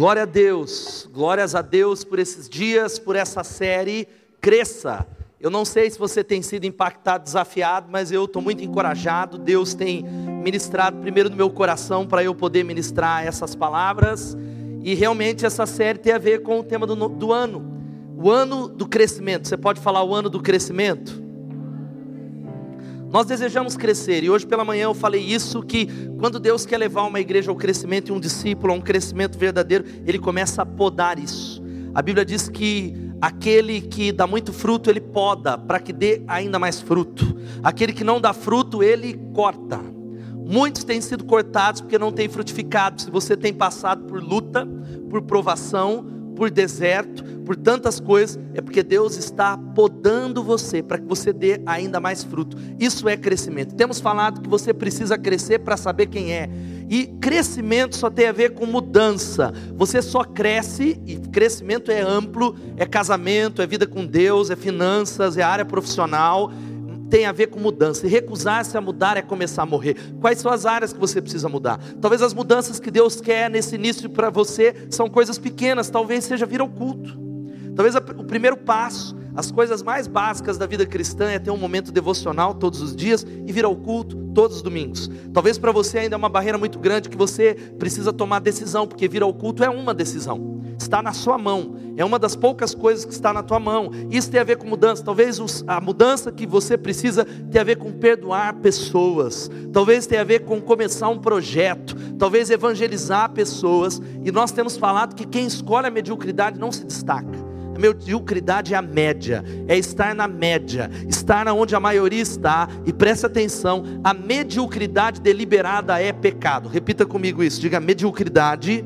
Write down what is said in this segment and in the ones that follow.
Glória a Deus, glórias a Deus por esses dias, por essa série. Cresça. Eu não sei se você tem sido impactado, desafiado, mas eu estou muito encorajado. Deus tem ministrado primeiro no meu coração para eu poder ministrar essas palavras. E realmente essa série tem a ver com o tema do, do ano, o ano do crescimento. Você pode falar o ano do crescimento? Nós desejamos crescer, e hoje pela manhã eu falei isso: que quando Deus quer levar uma igreja ao crescimento e um discípulo a um crescimento verdadeiro, Ele começa a podar isso. A Bíblia diz que aquele que dá muito fruto, Ele poda, para que dê ainda mais fruto. Aquele que não dá fruto, Ele corta. Muitos têm sido cortados porque não têm frutificado. Se você tem passado por luta, por provação, por deserto, por tantas coisas, é porque Deus está podando você para que você dê ainda mais fruto. Isso é crescimento. Temos falado que você precisa crescer para saber quem é. E crescimento só tem a ver com mudança. Você só cresce, e crescimento é amplo, é casamento, é vida com Deus, é finanças, é área profissional, tem a ver com mudança. E recusar-se a mudar é começar a morrer. Quais são as áreas que você precisa mudar? Talvez as mudanças que Deus quer nesse início para você são coisas pequenas, talvez seja vir ao culto. Talvez o primeiro passo, as coisas mais básicas da vida cristã é ter um momento devocional todos os dias e vir ao culto todos os domingos. Talvez para você ainda é uma barreira muito grande que você precisa tomar decisão, porque vir ao culto é uma decisão está na sua mão, é uma das poucas coisas que está na tua mão. Isso tem a ver com mudança. Talvez a mudança que você precisa tenha a ver com perdoar pessoas, talvez tenha a ver com começar um projeto, talvez evangelizar pessoas. E nós temos falado que quem escolhe a mediocridade não se destaca. Mediocridade é a média, é estar na média, estar onde a maioria está, e preste atenção: a mediocridade deliberada é pecado. Repita comigo isso, diga: mediocridade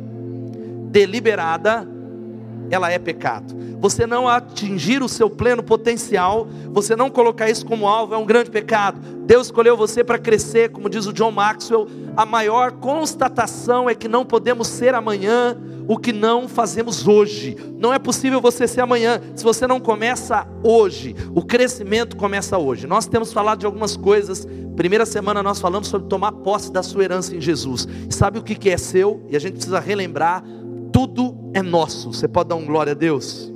deliberada, ela é pecado. Você não atingir o seu pleno potencial, você não colocar isso como alvo, é um grande pecado. Deus escolheu você para crescer, como diz o John Maxwell. A maior constatação é que não podemos ser amanhã o que não fazemos hoje. Não é possível você ser amanhã se você não começa hoje. O crescimento começa hoje. Nós temos falado de algumas coisas. Primeira semana nós falamos sobre tomar posse da sua herança em Jesus. Sabe o que é seu? E a gente precisa relembrar tudo é nosso. Você pode dar um glória a Deus?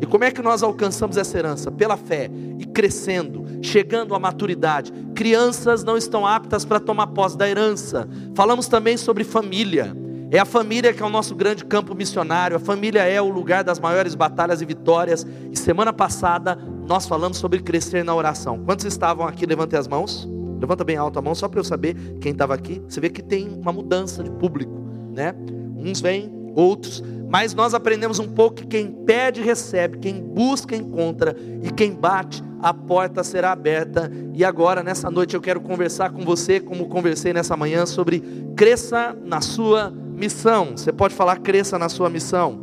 E como é que nós alcançamos essa herança? Pela fé e crescendo, chegando à maturidade. Crianças não estão aptas para tomar posse da herança. Falamos também sobre família. É a família que é o nosso grande campo missionário. A família é o lugar das maiores batalhas e vitórias. E semana passada nós falamos sobre crescer na oração. Quantos estavam aqui? Levantem as mãos. Levanta bem alto a mão só para eu saber quem estava aqui. Você vê que tem uma mudança de público, né? Uns vêm, outros, mas nós aprendemos um pouco que quem pede recebe, quem busca encontra e quem bate a porta será aberta. E agora nessa noite eu quero conversar com você, como conversei nessa manhã sobre cresça na sua missão. Você pode falar cresça na sua missão.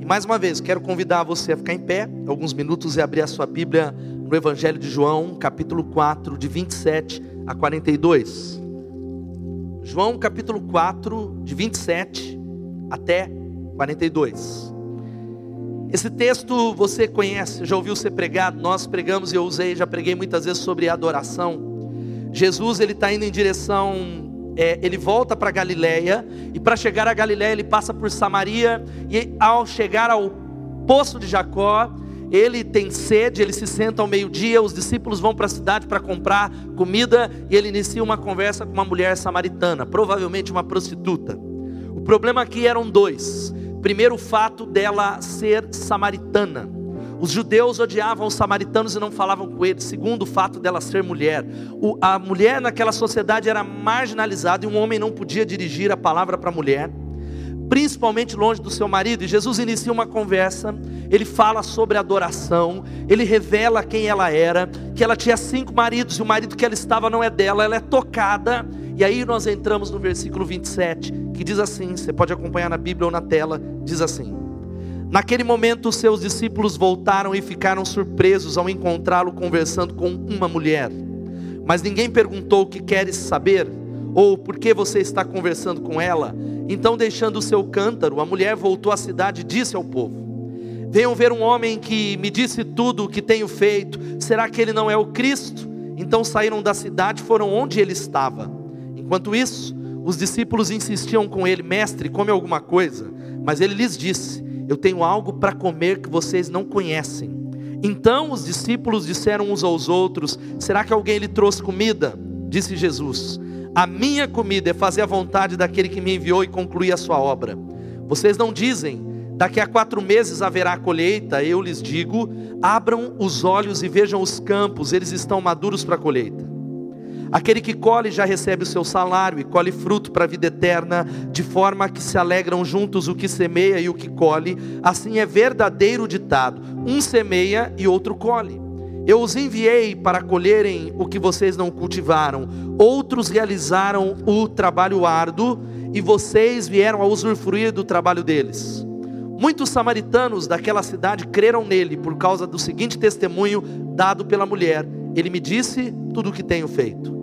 E mais uma vez, quero convidar você a ficar em pé, alguns minutos e abrir a sua Bíblia no Evangelho de João, capítulo 4, de 27 a 42. João capítulo 4, de 27 até 42. Esse texto você conhece, já ouviu ser pregado, nós pregamos e eu usei, já preguei muitas vezes sobre adoração. Jesus ele está indo em direção, é, ele volta para Galiléia e para chegar a Galiléia ele passa por Samaria e ao chegar ao poço de Jacó ele tem sede, ele se senta ao meio-dia, os discípulos vão para a cidade para comprar comida e ele inicia uma conversa com uma mulher samaritana, provavelmente uma prostituta. O problema aqui eram dois. Primeiro, o fato dela ser samaritana. Os judeus odiavam os samaritanos e não falavam com eles. Segundo, o fato dela ser mulher. O, a mulher naquela sociedade era marginalizada e um homem não podia dirigir a palavra para a mulher principalmente longe do seu marido. E Jesus inicia uma conversa, ele fala sobre adoração, ele revela quem ela era, que ela tinha cinco maridos e o marido que ela estava não é dela, ela é tocada. E aí nós entramos no versículo 27, que diz assim: você pode acompanhar na Bíblia ou na tela, diz assim: Naquele momento, seus discípulos voltaram e ficaram surpresos ao encontrá-lo conversando com uma mulher. Mas ninguém perguntou o que queres saber ou por que você está conversando com ela? Então, deixando o seu cântaro, a mulher voltou à cidade e disse ao povo: Venham ver um homem que me disse tudo o que tenho feito. Será que ele não é o Cristo? Então saíram da cidade e foram onde ele estava. Enquanto isso, os discípulos insistiam com ele: Mestre, come alguma coisa. Mas ele lhes disse: Eu tenho algo para comer que vocês não conhecem. Então os discípulos disseram uns aos outros: Será que alguém lhe trouxe comida? Disse Jesus: A minha comida é fazer a vontade daquele que me enviou e concluir a sua obra. Vocês não dizem: Daqui a quatro meses haverá colheita. Eu lhes digo: abram os olhos e vejam os campos, eles estão maduros para a colheita. Aquele que colhe já recebe o seu salário e colhe fruto para a vida eterna, de forma que se alegram juntos o que semeia e o que colhe. Assim é verdadeiro ditado: um semeia e outro colhe. Eu os enviei para colherem o que vocês não cultivaram, outros realizaram o trabalho árduo e vocês vieram a usufruir do trabalho deles. Muitos samaritanos daquela cidade creram nele por causa do seguinte testemunho dado pela mulher: Ele me disse tudo o que tenho feito.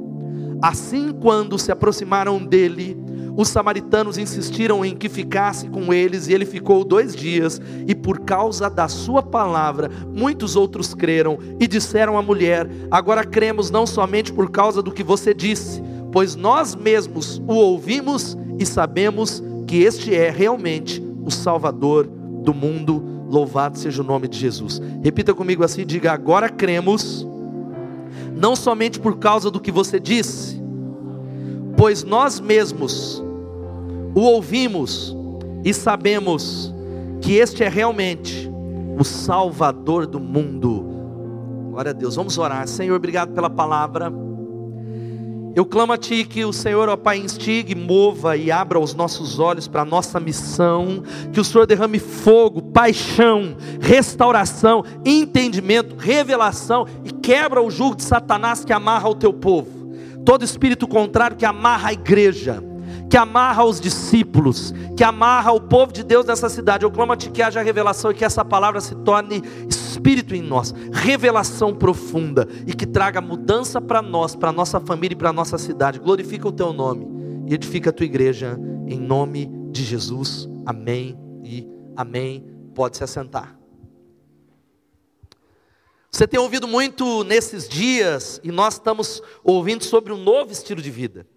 Assim, quando se aproximaram dele, os samaritanos insistiram em que ficasse com eles, e ele ficou dois dias, e por causa da sua palavra, muitos outros creram, e disseram à mulher: Agora cremos não somente por causa do que você disse, pois nós mesmos o ouvimos e sabemos que este é realmente o Salvador do mundo. Louvado seja o nome de Jesus. Repita comigo assim: diga, agora cremos não somente por causa do que você disse, pois nós mesmos o ouvimos e sabemos que este é realmente o Salvador do mundo. Glória a Deus, vamos orar. Senhor, obrigado pela palavra. Eu clamo a Ti que o Senhor, ó Pai, instigue, mova e abra os nossos olhos para a nossa missão, que o Senhor derrame fogo, paixão, restauração, entendimento, revelação e quebra o jugo de Satanás que amarra o Teu povo, todo espírito contrário que amarra a igreja que amarra os discípulos, que amarra o povo de Deus nessa cidade. Eu clamo a Ti que haja revelação e que essa palavra se torne espírito em nós, revelação profunda e que traga mudança para nós, para nossa família e para nossa cidade. Glorifica o Teu nome e edifica a Tua igreja em nome de Jesus. Amém e amém. Pode se assentar. Você tem ouvido muito nesses dias, e nós estamos ouvindo sobre um novo estilo de vida.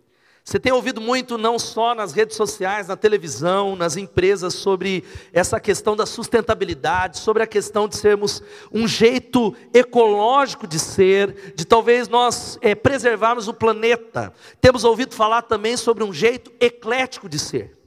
Você tem ouvido muito, não só nas redes sociais, na televisão, nas empresas, sobre essa questão da sustentabilidade, sobre a questão de sermos um jeito ecológico de ser, de talvez nós é, preservarmos o planeta. Temos ouvido falar também sobre um jeito eclético de ser.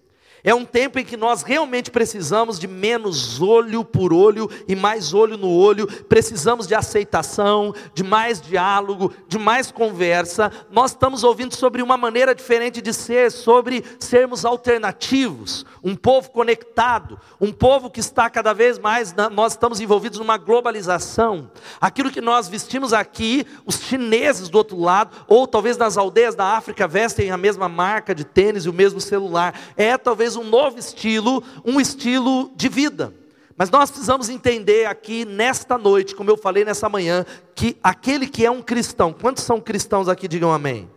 É um tempo em que nós realmente precisamos de menos olho por olho e mais olho no olho, precisamos de aceitação, de mais diálogo, de mais conversa. Nós estamos ouvindo sobre uma maneira diferente de ser, sobre sermos alternativos, um povo conectado, um povo que está cada vez mais, nós estamos envolvidos numa globalização. Aquilo que nós vestimos aqui, os chineses do outro lado, ou talvez nas aldeias da África vestem a mesma marca de tênis e o mesmo celular, é talvez talvez um novo estilo, um estilo de vida. Mas nós precisamos entender aqui nesta noite, como eu falei nessa manhã, que aquele que é um cristão, quantos são cristãos aqui, digam amém?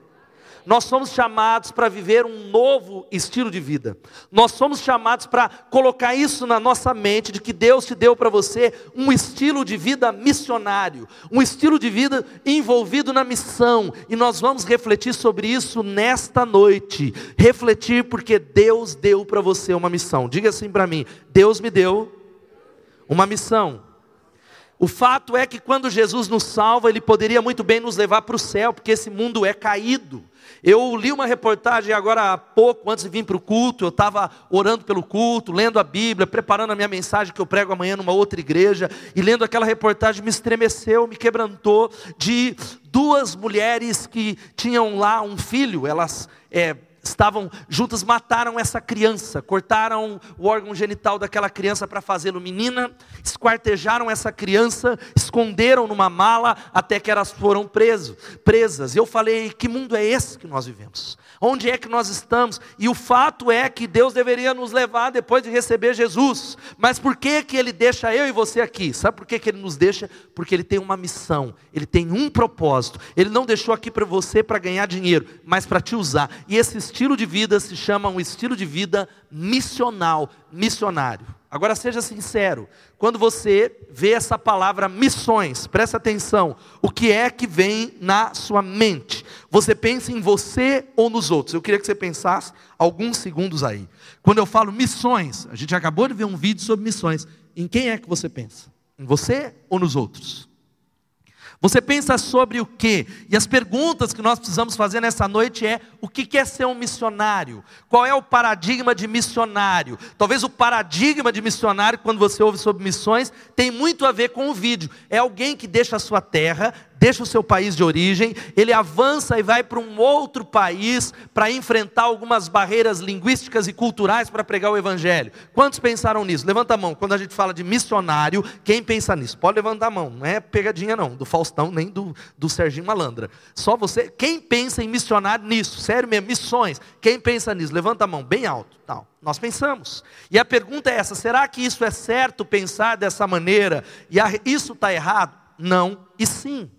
Nós somos chamados para viver um novo estilo de vida. Nós somos chamados para colocar isso na nossa mente de que Deus te deu para você um estilo de vida missionário, um estilo de vida envolvido na missão, e nós vamos refletir sobre isso nesta noite. Refletir porque Deus deu para você uma missão. Diga assim para mim: Deus me deu uma missão. O fato é que quando Jesus nos salva, Ele poderia muito bem nos levar para o céu, porque esse mundo é caído. Eu li uma reportagem agora há pouco, antes de vir para o culto, eu estava orando pelo culto, lendo a Bíblia, preparando a minha mensagem que eu prego amanhã numa outra igreja, e lendo aquela reportagem me estremeceu, me quebrantou, de duas mulheres que tinham lá um filho, elas. É, estavam juntas, mataram essa criança, cortaram o órgão genital daquela criança para fazê-lo menina, esquartejaram essa criança, esconderam numa mala até que elas foram preso, presas. Eu falei: que mundo é esse que nós vivemos? Onde é que nós estamos? E o fato é que Deus deveria nos levar depois de receber Jesus. Mas por que que ele deixa eu e você aqui? Sabe por que que ele nos deixa? Porque ele tem uma missão, ele tem um propósito. Ele não deixou aqui para você para ganhar dinheiro, mas para te usar. E esses estilo de vida se chama um estilo de vida missional, missionário. Agora seja sincero, quando você vê essa palavra missões, presta atenção, o que é que vem na sua mente? Você pensa em você ou nos outros? Eu queria que você pensasse alguns segundos aí. Quando eu falo missões, a gente acabou de ver um vídeo sobre missões. Em quem é que você pensa? Em você ou nos outros? Você pensa sobre o quê? E as perguntas que nós precisamos fazer nessa noite é: o que é ser um missionário? Qual é o paradigma de missionário? Talvez o paradigma de missionário, quando você ouve sobre missões, tem muito a ver com o vídeo. É alguém que deixa a sua terra, deixa o seu país de origem, ele avança e vai para um outro país para enfrentar algumas barreiras linguísticas e culturais para pregar o evangelho. Quantos pensaram nisso? Levanta a mão. Quando a gente fala de missionário, quem pensa nisso? Pode levantar a mão. Não é pegadinha não, do Faustão nem do, do Serginho Malandra. Só você. Quem pensa em missionário nisso? Sério mesmo, missões. Quem pensa nisso? Levanta a mão, bem alto. Tal. Nós pensamos. E a pergunta é essa: será que isso é certo pensar dessa maneira? E isso está errado? Não e sim.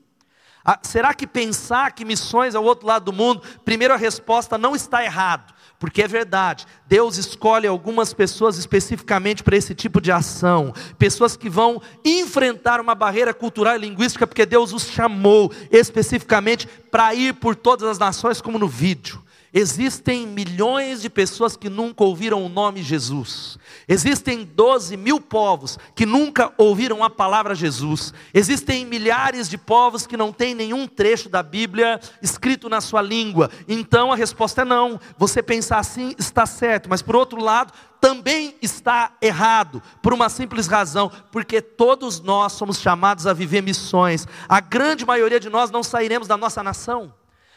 Ah, será que pensar que missões ao outro lado do mundo, primeiro a resposta não está errado, porque é verdade, Deus escolhe algumas pessoas especificamente para esse tipo de ação, pessoas que vão enfrentar uma barreira cultural e linguística, porque Deus os chamou especificamente para ir por todas as nações, como no vídeo. Existem milhões de pessoas que nunca ouviram o nome Jesus. Existem 12 mil povos que nunca ouviram a palavra Jesus. Existem milhares de povos que não têm nenhum trecho da Bíblia escrito na sua língua. Então a resposta é não. Você pensar assim está certo, mas por outro lado, também está errado, por uma simples razão, porque todos nós somos chamados a viver missões. A grande maioria de nós não sairemos da nossa nação.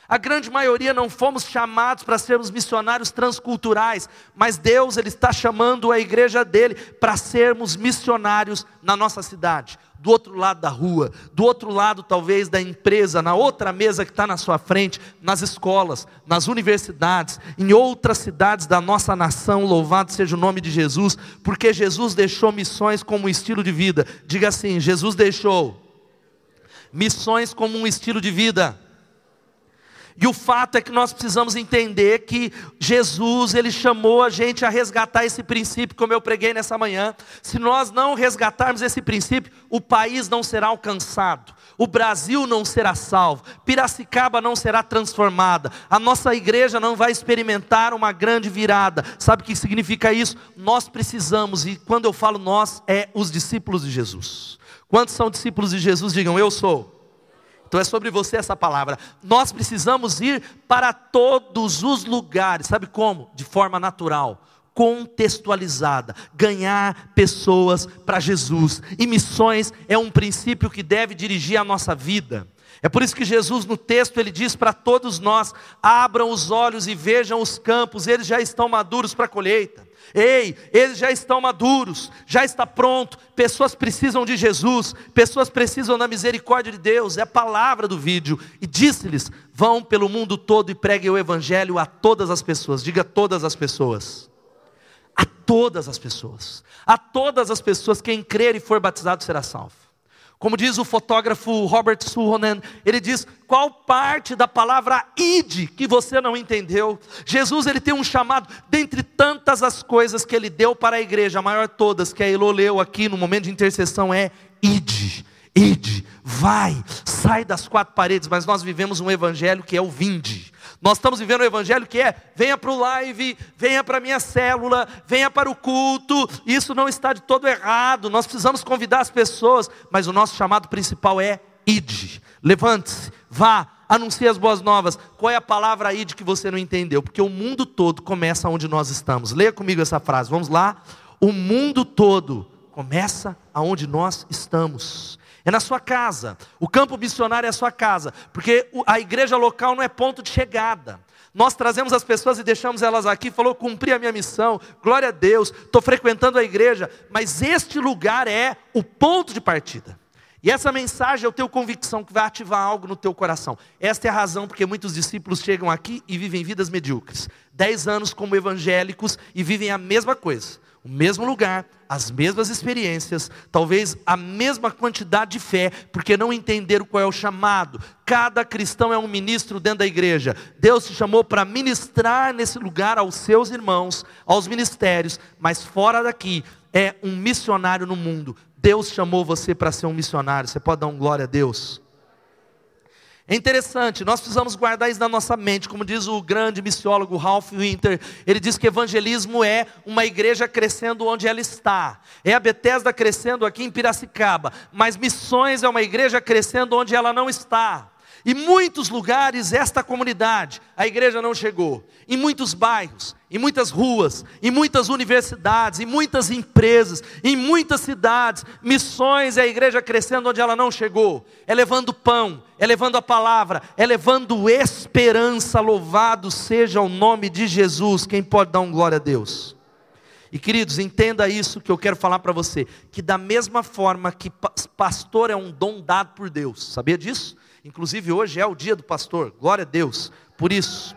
A grande maioria não fomos chamados para sermos missionários transculturais, mas Deus ele está chamando a igreja dele para sermos missionários na nossa cidade, do outro lado da rua, do outro lado talvez da empresa, na outra mesa que está na sua frente, nas escolas, nas universidades, em outras cidades da nossa nação. Louvado seja o nome de Jesus, porque Jesus deixou missões como estilo de vida. Diga assim: Jesus deixou missões como um estilo de vida. E o fato é que nós precisamos entender que Jesus, ele chamou a gente a resgatar esse princípio, como eu preguei nessa manhã. Se nós não resgatarmos esse princípio, o país não será alcançado, o Brasil não será salvo, Piracicaba não será transformada, a nossa igreja não vai experimentar uma grande virada. Sabe o que significa isso? Nós precisamos, e quando eu falo nós, é os discípulos de Jesus. Quantos são discípulos de Jesus? Digam, eu sou. Então é sobre você essa palavra. Nós precisamos ir para todos os lugares, sabe como? De forma natural, contextualizada, ganhar pessoas para Jesus. E missões é um princípio que deve dirigir a nossa vida. É por isso que Jesus no texto ele diz para todos nós: abram os olhos e vejam os campos, eles já estão maduros para a colheita. Ei, eles já estão maduros, já está pronto. Pessoas precisam de Jesus, pessoas precisam da misericórdia de Deus. É a palavra do vídeo. E disse-lhes: vão pelo mundo todo e preguem o evangelho a todas as pessoas. Diga todas as pessoas. A todas as pessoas. A todas as pessoas, quem crer e for batizado será salvo. Como diz o fotógrafo Robert Suhonen, ele diz: qual parte da palavra ide que você não entendeu? Jesus ele tem um chamado, dentre tantas as coisas que ele deu para a igreja, a maior todas, que a Elô leu aqui no momento de intercessão, é ide, ide, vai, sai das quatro paredes, mas nós vivemos um evangelho que é o vinde. Nós estamos vivendo o evangelho que é: venha para o live, venha para a minha célula, venha para o culto. Isso não está de todo errado. Nós precisamos convidar as pessoas, mas o nosso chamado principal é ide. Levante-se, vá, anuncie as boas novas. Qual é a palavra ide que você não entendeu? Porque o mundo todo começa onde nós estamos. Leia comigo essa frase. Vamos lá. O mundo todo começa aonde nós estamos é na sua casa. O campo missionário é a sua casa, porque a igreja local não é ponto de chegada. Nós trazemos as pessoas e deixamos elas aqui, falou, cumpri a minha missão, glória a Deus, estou frequentando a igreja, mas este lugar é o ponto de partida. E essa mensagem eu tenho convicção que vai ativar algo no teu coração. Esta é a razão porque muitos discípulos chegam aqui e vivem vidas medíocres. Dez anos como evangélicos e vivem a mesma coisa o mesmo lugar, as mesmas experiências, talvez a mesma quantidade de fé, porque não entenderam qual é o chamado. Cada cristão é um ministro dentro da igreja. Deus te chamou para ministrar nesse lugar aos seus irmãos, aos ministérios, mas fora daqui é um missionário no mundo. Deus chamou você para ser um missionário. Você pode dar um glória a Deus? É interessante, nós precisamos guardar isso na nossa mente, como diz o grande missiólogo Ralph Winter, ele diz que evangelismo é uma igreja crescendo onde ela está. É a Bethesda crescendo aqui em Piracicaba, mas missões é uma igreja crescendo onde ela não está. Em muitos lugares, esta comunidade, a igreja não chegou. Em muitos bairros, em muitas ruas, em muitas universidades, em muitas empresas, em muitas cidades, missões é a igreja crescendo onde ela não chegou. É levando pão, é levando a palavra, é levando esperança. Louvado seja o nome de Jesus. Quem pode dar um glória a Deus? E queridos, entenda isso que eu quero falar para você: que da mesma forma que pastor é um dom dado por Deus, sabia disso? Inclusive hoje é o dia do pastor, glória a Deus por isso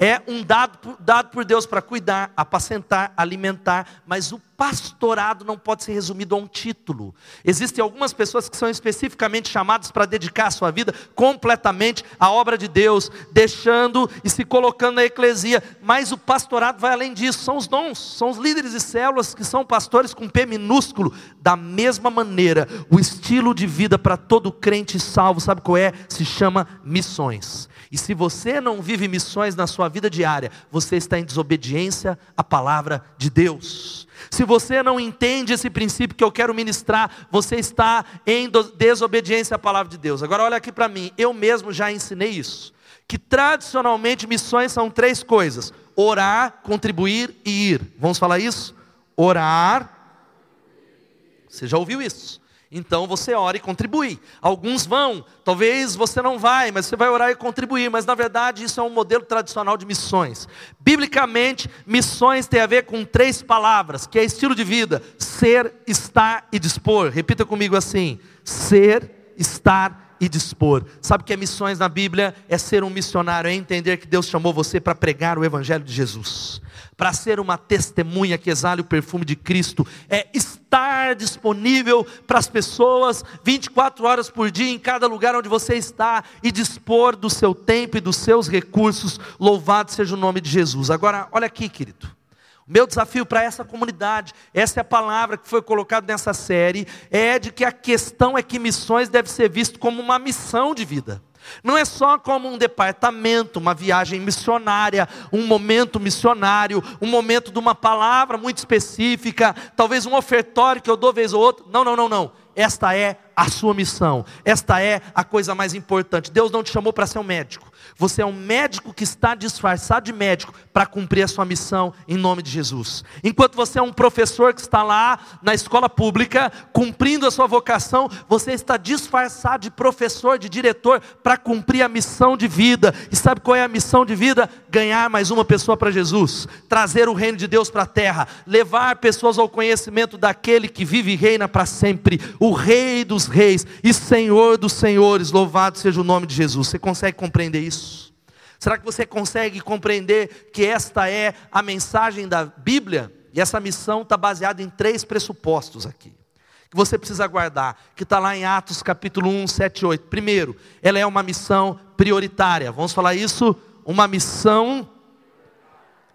é um dado, dado por Deus para cuidar, apacentar, alimentar, mas o pastorado não pode ser resumido a um título. Existem algumas pessoas que são especificamente chamadas para dedicar a sua vida completamente à obra de Deus, deixando e se colocando na eclesia, mas o pastorado vai além disso, são os dons, são os líderes de células que são pastores com P minúsculo. Da mesma maneira, o estilo de vida para todo crente salvo, sabe qual é? Se chama missões. E se você não vive missões na sua vida diária, você está em desobediência à palavra de Deus. Se você não entende esse princípio que eu quero ministrar, você está em desobediência à palavra de Deus. Agora olha aqui para mim, eu mesmo já ensinei isso. Que tradicionalmente missões são três coisas: orar, contribuir e ir. Vamos falar isso? Orar. Você já ouviu isso? Então você ora e contribui. Alguns vão, talvez você não vai, mas você vai orar e contribuir. Mas na verdade isso é um modelo tradicional de missões. Biblicamente, missões tem a ver com três palavras, que é estilo de vida: ser, estar e dispor. Repita comigo assim: ser, estar e dispor. Sabe o que é missões na Bíblia? É ser um missionário, é entender que Deus chamou você para pregar o Evangelho de Jesus para ser uma testemunha que exale o perfume de Cristo, é estar disponível para as pessoas 24 horas por dia em cada lugar onde você está e dispor do seu tempo e dos seus recursos. Louvado seja o nome de Jesus. Agora, olha aqui, querido. O meu desafio para essa comunidade, essa é a palavra que foi colocada nessa série, é de que a questão é que missões deve ser visto como uma missão de vida. Não é só como um departamento, uma viagem missionária, um momento missionário, um momento de uma palavra muito específica, talvez um ofertório que eu dou vez ou outra. Não, não, não, não. Esta é a sua missão. Esta é a coisa mais importante. Deus não te chamou para ser um médico. Você é um médico que está disfarçado de médico para cumprir a sua missão em nome de Jesus. Enquanto você é um professor que está lá na escola pública, cumprindo a sua vocação, você está disfarçado de professor, de diretor, para cumprir a missão de vida. E sabe qual é a missão de vida? Ganhar mais uma pessoa para Jesus, trazer o reino de Deus para a terra, levar pessoas ao conhecimento daquele que vive e reina para sempre, o Rei dos Reis e Senhor dos Senhores. Louvado seja o nome de Jesus. Você consegue compreender isso? Será que você consegue compreender que esta é a mensagem da Bíblia? E essa missão está baseada em três pressupostos aqui. Que você precisa guardar, que está lá em Atos capítulo 1, 7 e 8. Primeiro, ela é uma missão prioritária. Vamos falar isso? Uma missão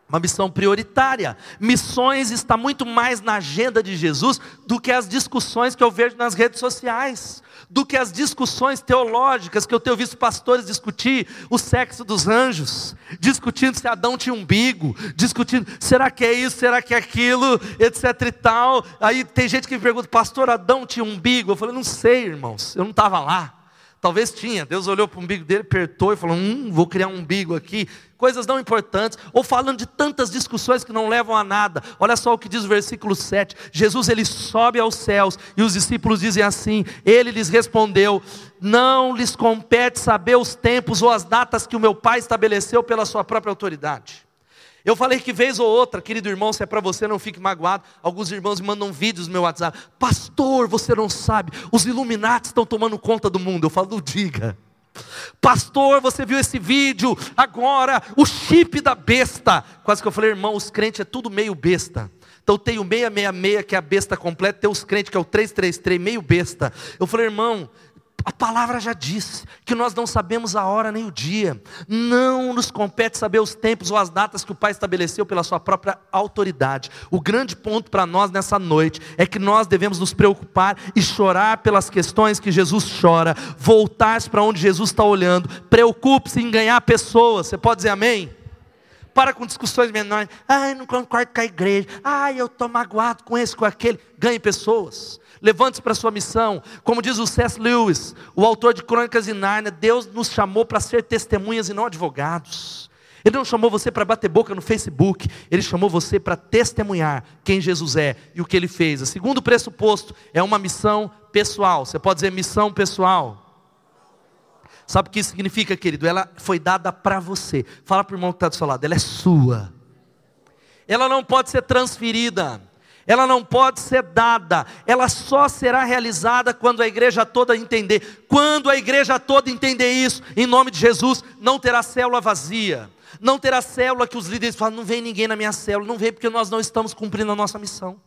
uma missão prioritária. Missões está muito mais na agenda de Jesus do que as discussões que eu vejo nas redes sociais do que as discussões teológicas que eu tenho visto pastores discutir o sexo dos anjos, discutindo se Adão tinha umbigo, discutindo será que é isso, será que é aquilo, etc e tal. Aí tem gente que me pergunta, pastor, Adão tinha umbigo? Eu falei, não sei, irmãos, eu não estava lá. Talvez tinha. Deus olhou para o umbigo dele, apertou e falou: Hum, vou criar um umbigo aqui. Coisas não importantes. Ou falando de tantas discussões que não levam a nada. Olha só o que diz o versículo 7. Jesus ele sobe aos céus e os discípulos dizem assim: Ele lhes respondeu: Não lhes compete saber os tempos ou as datas que o meu Pai estabeleceu pela sua própria autoridade. Eu falei que vez ou outra, querido irmão, se é para você, não fique magoado. Alguns irmãos me mandam vídeos no meu WhatsApp. Pastor, você não sabe, os Illuminati estão tomando conta do mundo. Eu falo, diga. Pastor, você viu esse vídeo? Agora, o chip da besta. Quase que eu falei, irmão, os crentes é tudo meio besta. Então tem o 666, que é a besta completa, tem os crentes, que é o 333, meio besta. Eu falei, irmão, a palavra já disse que nós não sabemos a hora nem o dia. Não nos compete saber os tempos ou as datas que o Pai estabeleceu pela sua própria autoridade. O grande ponto para nós nessa noite é que nós devemos nos preocupar e chorar pelas questões que Jesus chora, voltar-se para onde Jesus está olhando. Preocupe-se em ganhar pessoas. Você pode dizer amém? para com discussões menores. Ai, não concordo com a igreja. Ai, eu estou magoado com esse, com aquele. Ganhe pessoas. Levante-se para a sua missão. Como diz o C.S. Lewis, o autor de Crônicas de Nárnia, Deus nos chamou para ser testemunhas e não advogados. Ele não chamou você para bater boca no Facebook, ele chamou você para testemunhar quem Jesus é e o que ele fez. O segundo pressuposto é uma missão pessoal. Você pode dizer missão pessoal? Sabe o que isso significa, querido? Ela foi dada para você. Fala para o irmão que está do seu lado, ela é sua. Ela não pode ser transferida ela não pode ser dada, ela só será realizada quando a igreja toda entender. Quando a igreja toda entender isso, em nome de Jesus, não terá célula vazia, não terá célula que os líderes falam: não vem ninguém na minha célula, não vem porque nós não estamos cumprindo a nossa missão.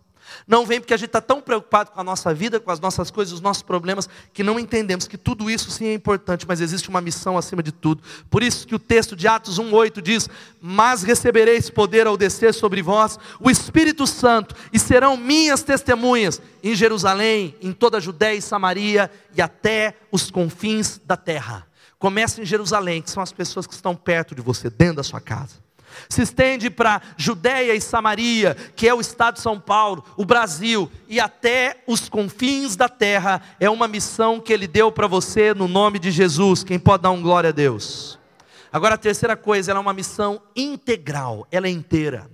Não vem porque a gente está tão preocupado com a nossa vida, com as nossas coisas, os nossos problemas, que não entendemos que tudo isso sim é importante, mas existe uma missão acima de tudo. Por isso que o texto de Atos 1,8 diz: Mas recebereis poder ao descer sobre vós o Espírito Santo, e serão minhas testemunhas em Jerusalém, em toda a Judéia e Samaria e até os confins da terra. Começa em Jerusalém, que são as pessoas que estão perto de você, dentro da sua casa se estende para Judéia e Samaria, que é o estado de São Paulo, o Brasil, e até os confins da terra, é uma missão que Ele deu para você no nome de Jesus. Quem pode dar um glória a Deus? Agora a terceira coisa, ela é uma missão integral, ela é inteira.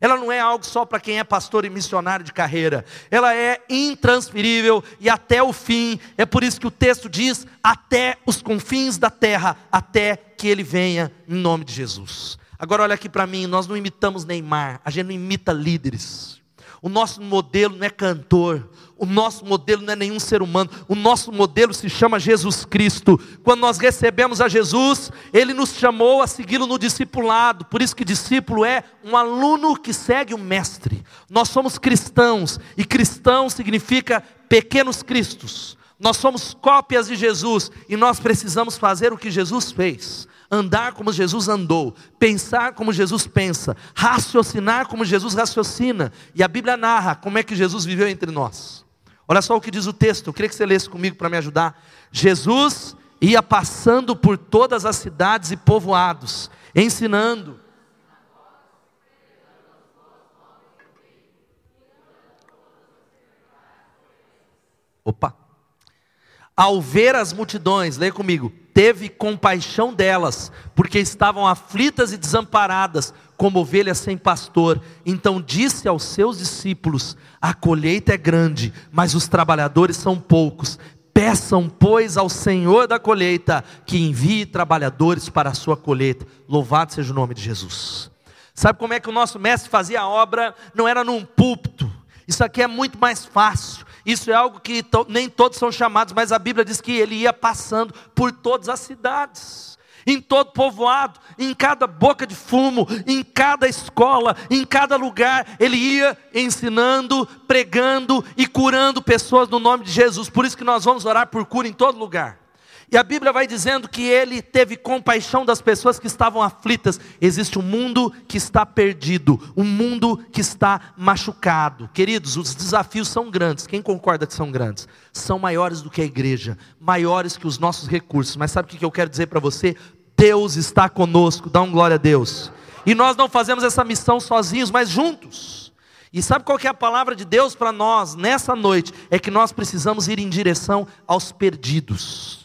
Ela não é algo só para quem é pastor e missionário de carreira. Ela é intransferível e até o fim. É por isso que o texto diz: até os confins da terra, até que ele venha em nome de Jesus. Agora olha aqui para mim, nós não imitamos Neymar, a gente não imita líderes. O nosso modelo não é cantor, o nosso modelo não é nenhum ser humano, o nosso modelo se chama Jesus Cristo. Quando nós recebemos a Jesus, Ele nos chamou a segui-lo no discipulado, por isso que discípulo é um aluno que segue o mestre. Nós somos cristãos, e cristão significa pequenos cristos. Nós somos cópias de Jesus, e nós precisamos fazer o que Jesus fez andar como Jesus andou, pensar como Jesus pensa, raciocinar como Jesus raciocina. E a Bíblia narra como é que Jesus viveu entre nós. Olha só o que diz o texto, eu queria que você lesse comigo para me ajudar. Jesus ia passando por todas as cidades e povoados, ensinando. Opa! Ao ver as multidões, leia comigo, teve compaixão delas, porque estavam aflitas e desamparadas, como ovelhas sem pastor. Então disse aos seus discípulos: A colheita é grande, mas os trabalhadores são poucos. Peçam, pois, ao Senhor da colheita que envie trabalhadores para a sua colheita. Louvado seja o nome de Jesus. Sabe como é que o nosso mestre fazia a obra? Não era num púlpito. Isso aqui é muito mais fácil. Isso é algo que nem todos são chamados, mas a Bíblia diz que ele ia passando por todas as cidades, em todo povoado, em cada boca de fumo, em cada escola, em cada lugar, ele ia ensinando, pregando e curando pessoas no nome de Jesus. Por isso que nós vamos orar por cura em todo lugar. E a Bíblia vai dizendo que ele teve compaixão das pessoas que estavam aflitas. Existe um mundo que está perdido, um mundo que está machucado. Queridos, os desafios são grandes. Quem concorda que são grandes? São maiores do que a igreja, maiores que os nossos recursos. Mas sabe o que eu quero dizer para você? Deus está conosco. Dá um glória a Deus. E nós não fazemos essa missão sozinhos, mas juntos. E sabe qual é a palavra de Deus para nós nessa noite? É que nós precisamos ir em direção aos perdidos.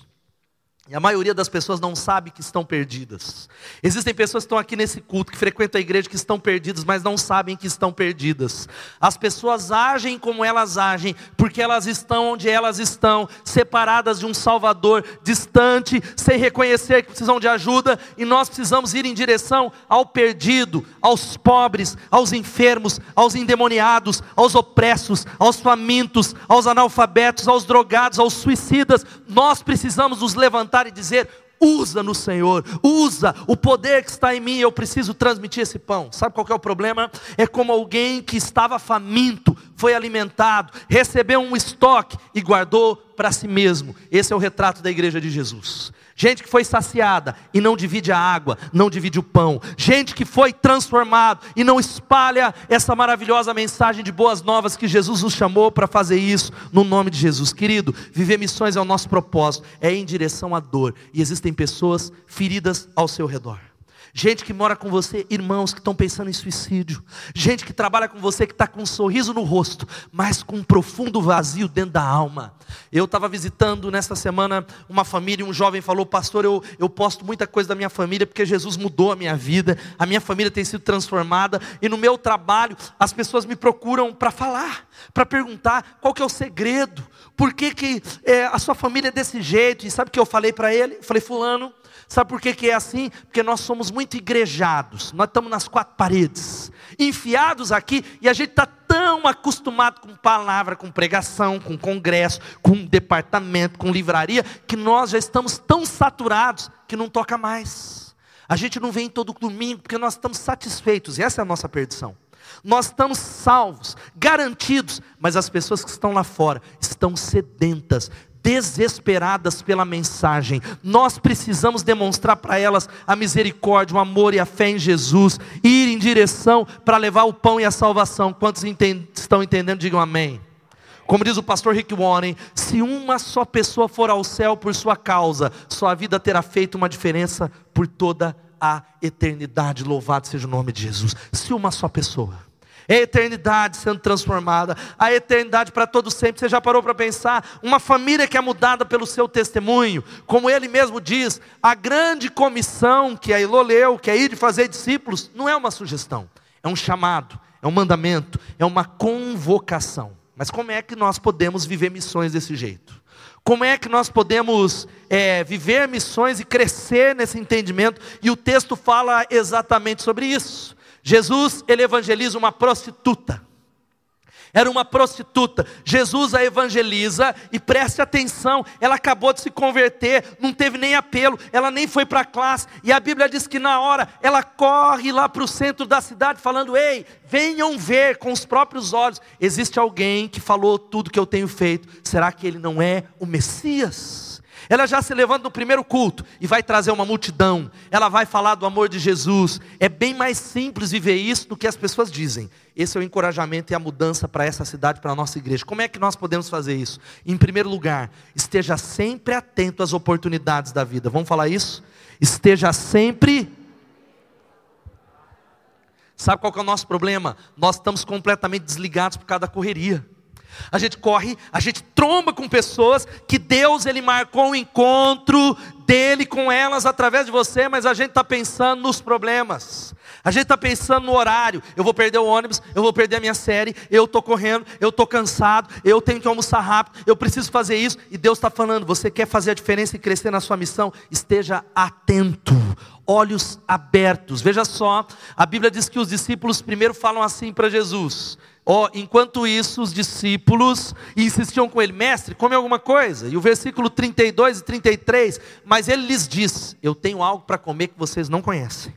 E a maioria das pessoas não sabe que estão perdidas. Existem pessoas que estão aqui nesse culto, que frequentam a igreja, que estão perdidas, mas não sabem que estão perdidas. As pessoas agem como elas agem, porque elas estão onde elas estão, separadas de um Salvador, distante, sem reconhecer que precisam de ajuda, e nós precisamos ir em direção ao perdido, aos pobres, aos enfermos, aos endemoniados, aos opressos, aos famintos, aos analfabetos, aos drogados, aos suicidas. Nós precisamos nos levantar levantar e dizer: usa no Senhor, usa o poder que está em mim, eu preciso transmitir esse pão. Sabe qual é o problema? É como alguém que estava faminto, foi alimentado, recebeu um estoque e guardou para si mesmo. Esse é o retrato da igreja de Jesus. Gente que foi saciada e não divide a água, não divide o pão. Gente que foi transformado e não espalha essa maravilhosa mensagem de boas novas que Jesus nos chamou para fazer isso no nome de Jesus. Querido, viver missões é o nosso propósito, é em direção à dor. E existem pessoas feridas ao seu redor gente que mora com você, irmãos que estão pensando em suicídio, gente que trabalha com você que está com um sorriso no rosto, mas com um profundo vazio dentro da alma. Eu estava visitando nesta semana uma família e um jovem falou: Pastor, eu, eu posto muita coisa da minha família porque Jesus mudou a minha vida, a minha família tem sido transformada e no meu trabalho as pessoas me procuram para falar, para perguntar qual que é o segredo, por que, que é, a sua família é desse jeito, e sabe o que eu falei para ele? Eu falei, Fulano Sabe por que, que é assim? Porque nós somos muito igrejados, nós estamos nas quatro paredes, enfiados aqui, e a gente está tão acostumado com palavra, com pregação, com congresso, com departamento, com livraria, que nós já estamos tão saturados que não toca mais. A gente não vem todo domingo porque nós estamos satisfeitos, e essa é a nossa perdição. Nós estamos salvos, garantidos, mas as pessoas que estão lá fora estão sedentas, desesperadas pela mensagem. Nós precisamos demonstrar para elas a misericórdia, o amor e a fé em Jesus, ir em direção para levar o pão e a salvação. Quantos estão entendendo? Digam amém. Como diz o pastor Rick Warren, se uma só pessoa for ao céu por sua causa, sua vida terá feito uma diferença por toda a eternidade. Louvado seja o nome de Jesus. Se uma só pessoa é a eternidade sendo transformada, a eternidade para todo sempre. Você já parou para pensar? Uma família que é mudada pelo seu testemunho, como ele mesmo diz, a grande comissão que a Elô leu, que é ir de fazer discípulos, não é uma sugestão, é um chamado, é um mandamento, é uma convocação. Mas como é que nós podemos viver missões desse jeito? Como é que nós podemos é, viver missões e crescer nesse entendimento? E o texto fala exatamente sobre isso. Jesus, ele evangeliza uma prostituta. Era uma prostituta. Jesus a evangeliza e preste atenção, ela acabou de se converter, não teve nem apelo, ela nem foi para a classe. E a Bíblia diz que na hora ela corre lá para o centro da cidade falando: "Ei, venham ver com os próprios olhos. Existe alguém que falou tudo que eu tenho feito. Será que ele não é o Messias?" Ela já se levanta no primeiro culto e vai trazer uma multidão. Ela vai falar do amor de Jesus. É bem mais simples viver isso do que as pessoas dizem. Esse é o encorajamento e a mudança para essa cidade, para a nossa igreja. Como é que nós podemos fazer isso? Em primeiro lugar, esteja sempre atento às oportunidades da vida. Vamos falar isso? Esteja sempre Sabe qual é o nosso problema? Nós estamos completamente desligados por causa da correria. A gente corre, a gente tromba com pessoas que Deus ele marcou o um encontro dele com elas através de você, mas a gente está pensando nos problemas. A gente está pensando no horário. Eu vou perder o ônibus, eu vou perder a minha série, eu estou correndo, eu estou cansado, eu tenho que almoçar rápido, eu preciso fazer isso. E Deus está falando: você quer fazer a diferença e crescer na sua missão? Esteja atento, olhos abertos. Veja só, a Bíblia diz que os discípulos primeiro falam assim para Jesus: Oh, enquanto isso, os discípulos insistiam com ele, mestre, come alguma coisa. E o versículo 32 e 33, mas ele lhes diz: Eu tenho algo para comer que vocês não conhecem.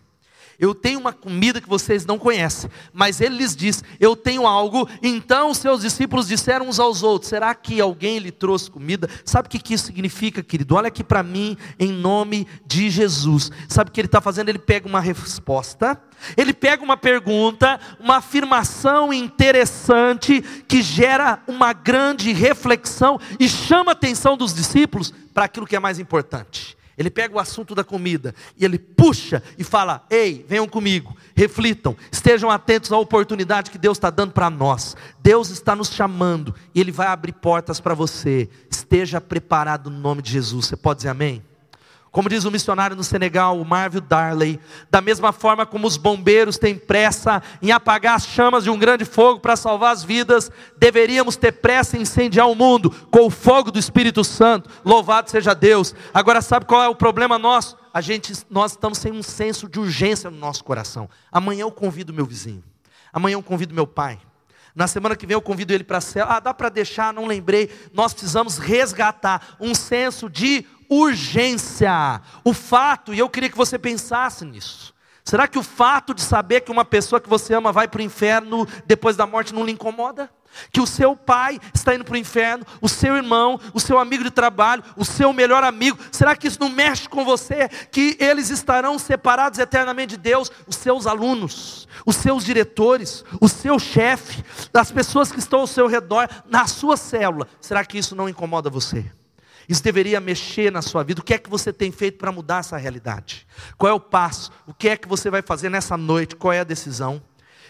Eu tenho uma comida que vocês não conhecem. Mas ele lhes diz: Eu tenho algo. Então os seus discípulos disseram uns aos outros: Será que alguém lhe trouxe comida? Sabe o que isso significa, querido? Olha aqui para mim, em nome de Jesus. Sabe o que ele está fazendo? Ele pega uma resposta ele pega uma pergunta, uma afirmação interessante que gera uma grande reflexão e chama a atenção dos discípulos para aquilo que é mais importante. Ele pega o assunto da comida e ele puxa e fala: Ei, venham comigo, reflitam, estejam atentos à oportunidade que Deus está dando para nós. Deus está nos chamando e Ele vai abrir portas para você. Esteja preparado no nome de Jesus. Você pode dizer amém? Como diz o missionário no Senegal, o Marvin Darley, da mesma forma como os bombeiros têm pressa em apagar as chamas de um grande fogo para salvar as vidas, deveríamos ter pressa em incendiar o mundo com o fogo do Espírito Santo. Louvado seja Deus. Agora sabe qual é o problema nosso? A gente, nós estamos sem um senso de urgência no nosso coração. Amanhã eu convido meu vizinho. Amanhã eu convido meu pai. Na semana que vem eu convido ele para a cela. Ah, dá para deixar, não lembrei. Nós precisamos resgatar um senso de urgência. O fato, e eu queria que você pensasse nisso. Será que o fato de saber que uma pessoa que você ama vai para o inferno depois da morte não lhe incomoda? Que o seu pai está indo para o inferno, o seu irmão, o seu amigo de trabalho, o seu melhor amigo, será que isso não mexe com você? Que eles estarão separados eternamente de Deus, os seus alunos, os seus diretores, o seu chefe, as pessoas que estão ao seu redor, na sua célula, será que isso não incomoda você? Isso deveria mexer na sua vida. O que é que você tem feito para mudar essa realidade? Qual é o passo? O que é que você vai fazer nessa noite? Qual é a decisão?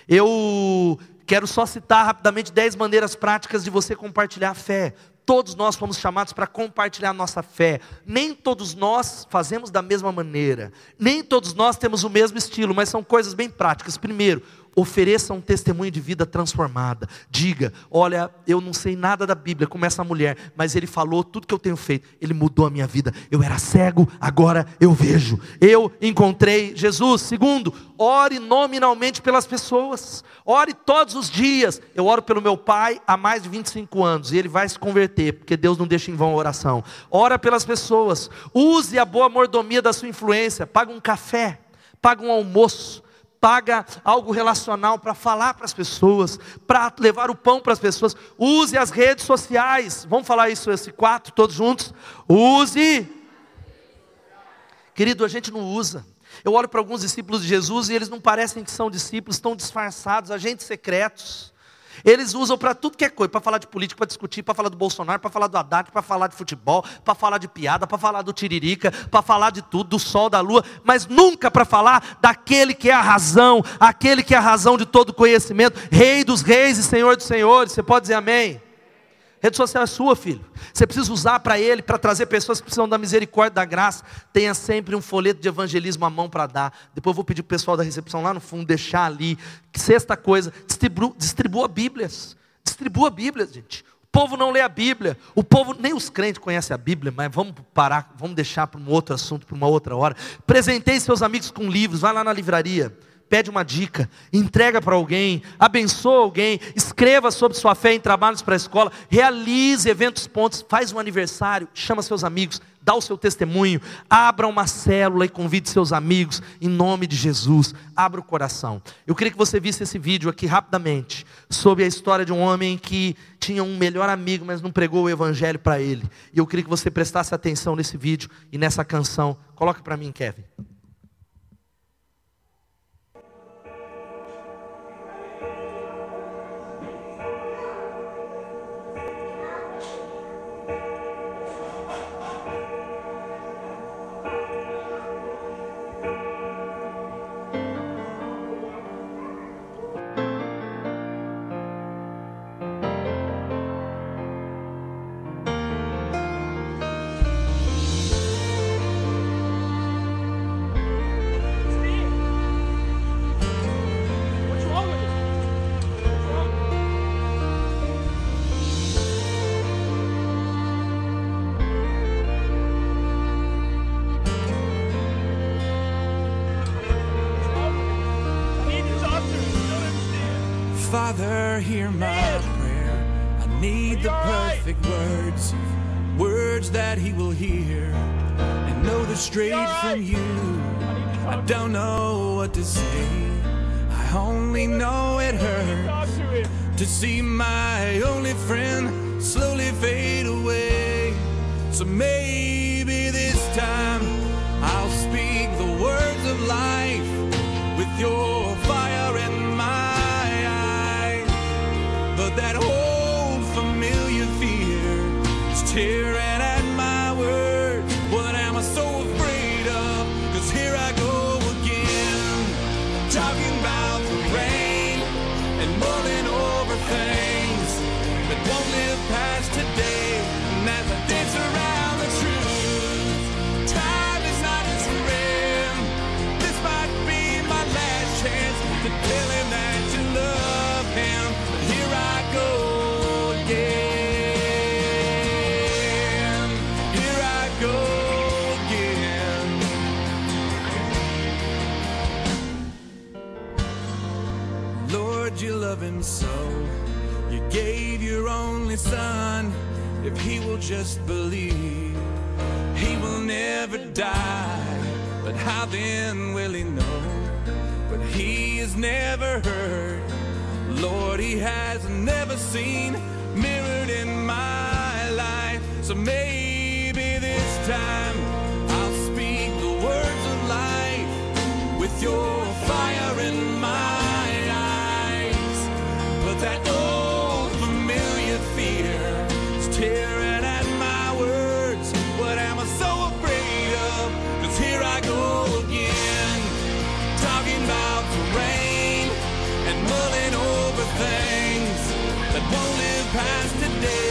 Eu quero só citar rapidamente dez maneiras práticas de você compartilhar a fé. Todos nós fomos chamados para compartilhar a nossa fé. Nem todos nós fazemos da mesma maneira. Nem todos nós temos o mesmo estilo, mas são coisas bem práticas. Primeiro, ofereça um testemunho de vida transformada. Diga: Olha, eu não sei nada da Bíblia, como essa mulher, mas ele falou tudo que eu tenho feito, ele mudou a minha vida. Eu era cego, agora eu vejo. Eu encontrei Jesus. Segundo, ore nominalmente pelas pessoas. Ore todos os dias. Eu oro pelo meu pai há mais de 25 anos e ele vai se converter, porque Deus não deixa em vão a oração. Ora pelas pessoas. Use a boa mordomia da sua influência. Paga um café, paga um almoço paga algo relacional para falar para as pessoas, para levar o pão para as pessoas. Use as redes sociais. Vamos falar isso esse quatro todos juntos. Use. Querido, a gente não usa. Eu olho para alguns discípulos de Jesus e eles não parecem que são discípulos, estão disfarçados, agentes secretos. Eles usam para tudo que é coisa, para falar de política, para discutir, para falar do Bolsonaro, para falar do Haddad, para falar de futebol, para falar de piada, para falar do tiririca, para falar de tudo, do sol, da lua, mas nunca para falar daquele que é a razão, aquele que é a razão de todo conhecimento, Rei dos reis e Senhor dos senhores. Você pode dizer amém? Rede social é sua, filho. Você precisa usar para ele, para trazer pessoas que precisam da misericórdia, da graça. Tenha sempre um folheto de evangelismo à mão para dar. Depois eu vou pedir para o pessoal da recepção lá no fundo deixar ali. Sexta coisa, distribua, distribua Bíblias. Distribua Bíblias, gente. O povo não lê a Bíblia. O povo, nem os crentes conhecem a Bíblia, mas vamos parar, vamos deixar para um outro assunto, para uma outra hora. Presentei seus amigos com livros, vai lá na livraria pede uma dica, entrega para alguém, abençoa alguém, escreva sobre sua fé em trabalhos para a escola, realize eventos pontos, faz um aniversário, chama seus amigos, dá o seu testemunho, abra uma célula e convide seus amigos, em nome de Jesus, abra o coração. Eu queria que você visse esse vídeo aqui rapidamente, sobre a história de um homem que tinha um melhor amigo, mas não pregou o evangelho para ele. E eu queria que você prestasse atenção nesse vídeo e nessa canção. Coloque para mim, Kevin. Words that He will hear and know they're straight from you. I don't know what to say. I only know it hurts to see my only friend slowly fade away. So maybe this time I'll speak the words of life with your fire in my eyes. But that old familiar fear is tearing only son if he will just believe. he will never die. But how then will he know But he has never heard? Lord, he has never seen mirrored in my life. So maybe this time I'll speak the words of life with your and mulling over things that won't live past today.